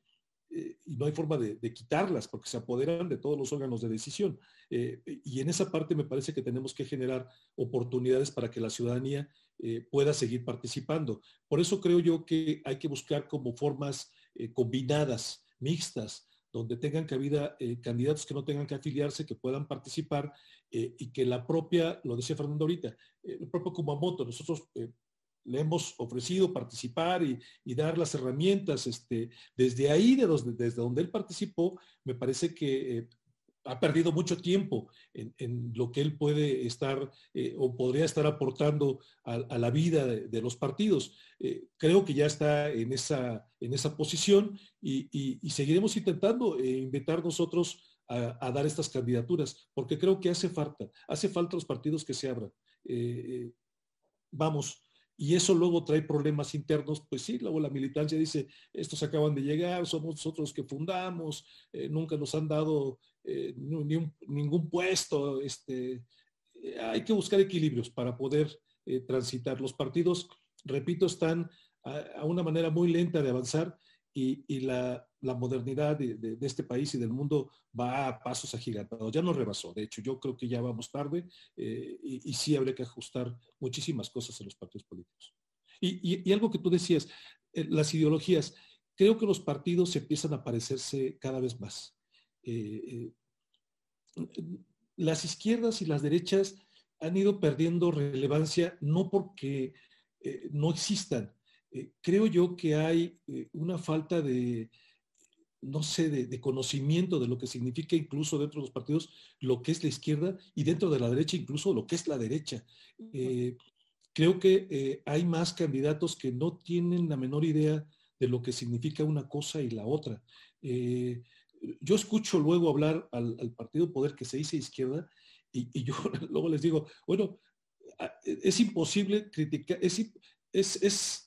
eh, y no hay forma de, quitarlas porque se apoderan de todos los órganos de decisión. Eh, y en esa parte me parece que tenemos que generar oportunidades para que la ciudadanía eh, pueda seguir participando. Por eso creo yo que hay que buscar como formas combinadas, mixtas, donde tengan cabida candidatos que no tengan que afiliarse, que puedan participar y que la propia, lo decía Fernando ahorita, el propio Kumamoto, nosotros le hemos ofrecido participar y, dar las herramientas. Este, desde ahí, de desde donde él participó, me parece que eh, ha perdido mucho tiempo en, lo que él puede estar eh, o podría estar aportando a, la vida de, los partidos. Eh, creo que ya está en esa, en esa posición y, seguiremos intentando invitar nosotros a, dar estas candidaturas, porque creo que hace falta, hace falta los partidos que se abran. vamos, y eso luego trae problemas internos, pues sí, luego la militancia dice, estos acaban de llegar, somos nosotros que fundamos, eh, nunca nos han dado eh, ni ningún puesto, este, eh, hay que buscar equilibrios para poder transitar. Los partidos, repito, están a, una manera muy lenta de avanzar y, la, modernidad de, este país y del mundo va a pasos agigantados. Ya nos rebasó, de hecho, yo creo que ya vamos tarde eh, y, sí habría que ajustar muchísimas cosas en los partidos políticos. Y, algo que tú decías, eh, las ideologías, creo que los partidos empiezan a parecerse cada vez más. Eh, las izquierdas y las derechas han ido perdiendo relevancia no porque no existan, eh, creo yo que hay eh, una falta de, no sé, de, conocimiento de lo que significa incluso dentro de los partidos lo que es la izquierda y dentro de la derecha incluso lo que es la derecha. Eh, creo que hay más candidatos que no tienen la menor idea de lo que significa una cosa y la otra. yo escucho luego hablar al, partido poder que se dice izquierda y, yo luego les digo, bueno, es imposible criticar, es,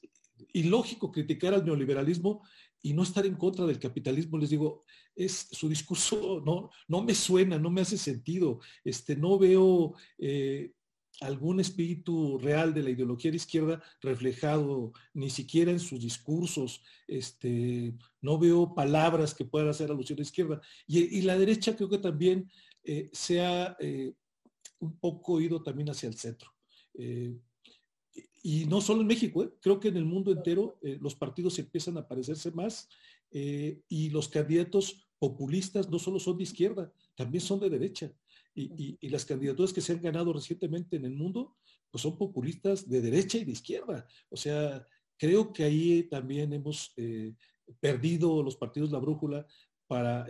ilógico criticar al neoliberalismo y no estar en contra del capitalismo, les digo, es su discurso no, no me suena, no me hace sentido. Este, no veo eh, algún espíritu real de la ideología de izquierda reflejado ni siquiera en sus discursos. Este, no veo palabras que puedan hacer alusión a la izquierda. Y, la derecha creo que también eh, se ha eh, un poco ido también hacia el centro y no solo en México, ¿eh? creo que en el mundo entero eh, los partidos empiezan a parecerse más eh, y los candidatos populistas no solo son de izquierda, también son de derecha. Y, las candidaturas que se han ganado recientemente en el mundo, pues son populistas de derecha y de izquierda. O sea, creo que ahí también hemos perdido los partidos la brújula para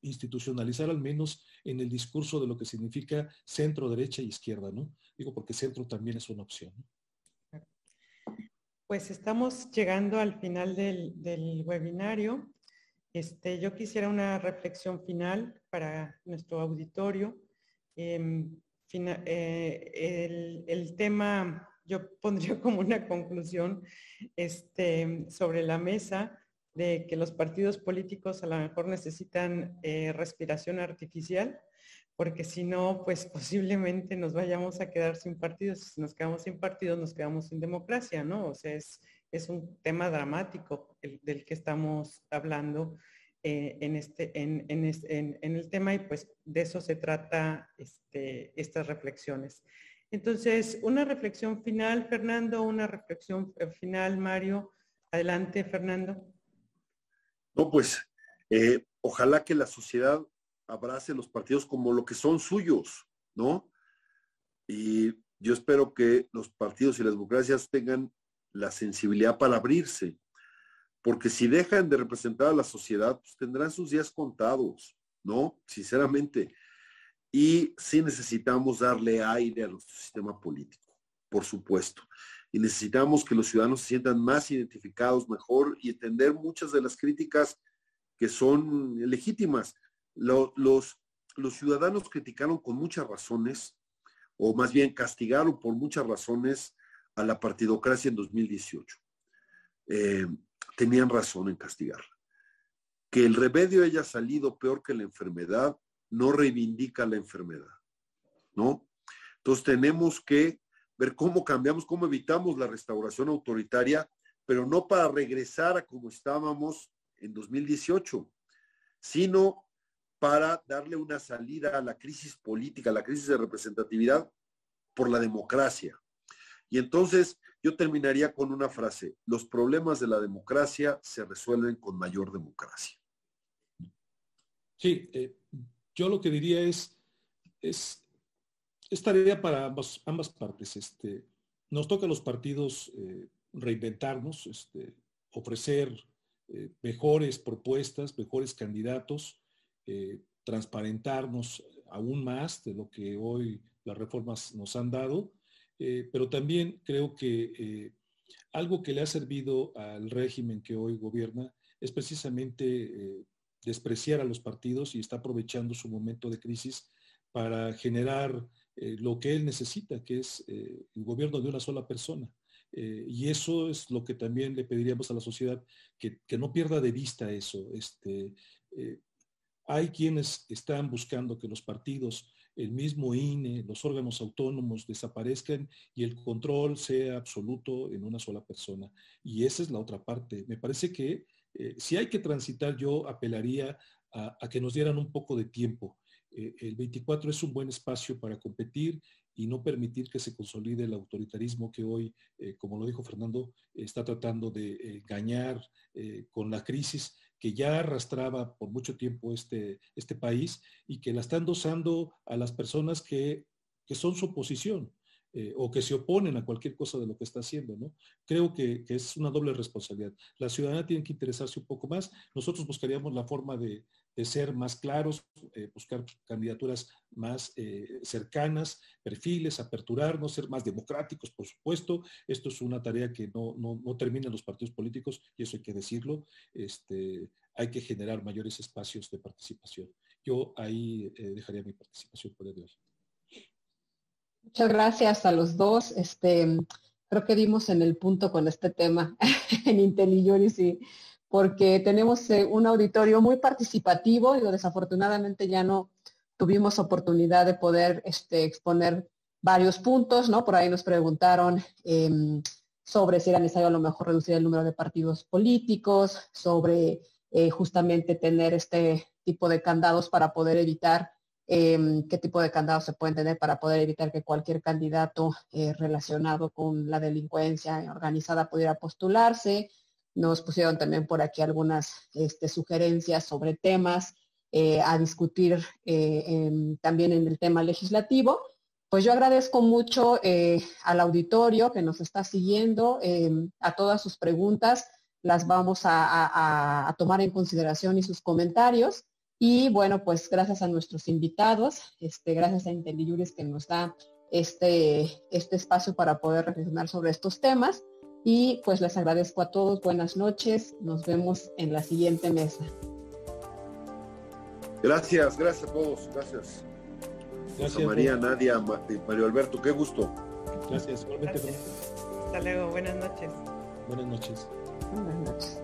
institucionalizar al menos en el discurso de lo que significa centro, derecha y izquierda, ¿no? Digo, porque centro también es una opción. Pues estamos llegando al final del, webinario. Este, yo quisiera una reflexión final para nuestro auditorio. Em, eh, el, tema, yo pondría como una conclusión este, sobre la mesa de que los partidos políticos a lo mejor necesitan eh, respiración artificial porque si no, pues posiblemente nos vayamos a quedar sin partidos. Si nos quedamos sin partidos, nos quedamos sin democracia, ¿no? O sea, es, es un tema dramático del que estamos hablando eh, en, este, en, en, en, el tema y pues de eso se trata este, estas reflexiones. Entonces, una reflexión final, Fernando, una reflexión eh, final, Mario. Adelante, Fernando. No, pues eh, ojalá que la sociedad abrace los partidos como lo que son suyos, ¿no? Y yo espero que los partidos y las democracias tengan la sensibilidad para abrirse, porque si dejan de representar a la sociedad, pues tendrán sus días contados, ¿no? Sinceramente. Y sí necesitamos darle aire a nuestro sistema político, por supuesto. Y necesitamos que los ciudadanos se sientan más identificados, mejor y entender muchas de las críticas que son legítimas los, ciudadanos criticaron con muchas razones, o más bien castigaron por muchas razones a la partidocracia en 2018. Eh, tenían razón en castigarla. Que el remedio haya salido peor que la enfermedad no reivindica la enfermedad, ¿no? Entonces tenemos que ver cómo cambiamos, cómo evitamos la restauración autoritaria, pero no para regresar a como estábamos en 2018, sino para darle una salida a la crisis política, a la crisis de representatividad por la democracia. Y entonces yo terminaría con una frase, los problemas de la democracia se resuelven con mayor democracia. Sí, eh, yo lo que diría es, es, tarea para ambas, partes. Este, nos toca a los partidos eh, reinventarnos, este, ofrecer eh, mejores propuestas, mejores candidatos, eh, transparentarnos aún más de lo que hoy las reformas nos han dado, eh, pero también creo que eh, algo que le ha servido al régimen que hoy gobierna es precisamente despreciar a los partidos y está aprovechando su momento de crisis para generar lo que él necesita, que es el gobierno de una sola persona. y eso es lo que también le pediríamos a la sociedad, que, no pierda de vista eso. Este, hay quienes están buscando que los partidos, el mismo INE, los órganos autónomos desaparezcan y el control sea absoluto en una sola persona. Y esa es la otra parte. Me parece que eh, si hay que transitar, yo apelaría a, que nos dieran un poco de tiempo. Eh, el 24 es un buen espacio para competir y no permitir que se consolide el autoritarismo que hoy, eh, como lo dijo Fernando, está tratando de engañar con la crisis que ya arrastraba por mucho tiempo este, este país y que la están dosando a las personas que, que son su oposición. Eh, o que se oponen a cualquier cosa de lo que está haciendo, ¿no? Creo que, es una doble responsabilidad. La ciudadanía tiene que interesarse un poco más. Nosotros buscaríamos la forma de, ser más claros, eh, buscar candidaturas más eh, cercanas, perfiles, aperturarnos, ser más democráticos, por supuesto. Esto es una tarea que no, no, termina en los partidos políticos, y eso hay que decirlo. Este, hay que generar mayores espacios de participación. Yo ahí dejaría mi participación por el de hoy. Muchas gracias a los dos. Este, creo que dimos en el punto con este tema en IntelliJuris porque tenemos eh, un auditorio muy participativo y desafortunadamente ya no tuvimos oportunidad de poder este, exponer varios puntos, ¿no? Por ahí nos preguntaron em, sobre si era necesario a lo mejor reducir el número de partidos políticos, sobre eh, justamente tener este tipo de candados para poder evitar Em, qué tipo de candados se pueden tener para poder evitar que cualquier candidato eh, relacionado con la delincuencia organizada pudiera postularse. Nos pusieron también por aquí algunas este, sugerencias sobre temas eh, a discutir eh, también en el tema legislativo. Pues yo agradezco mucho al auditorio que nos está siguiendo, em, a todas sus preguntas, las vamos a tomar en consideración y sus comentarios. Y bueno, pues gracias a nuestros invitados, este, gracias a IntelliJuris que nos da este, este espacio para poder reflexionar sobre estos temas. Y pues les agradezco a todos, buenas noches, nos vemos en la siguiente mesa. Gracias, gracias a todos, gracias. Gracias María, Nadia, Mario Alberto, qué gusto. Gracias, Hasta luego, buenas noches. Buenas noches. Buenas noches.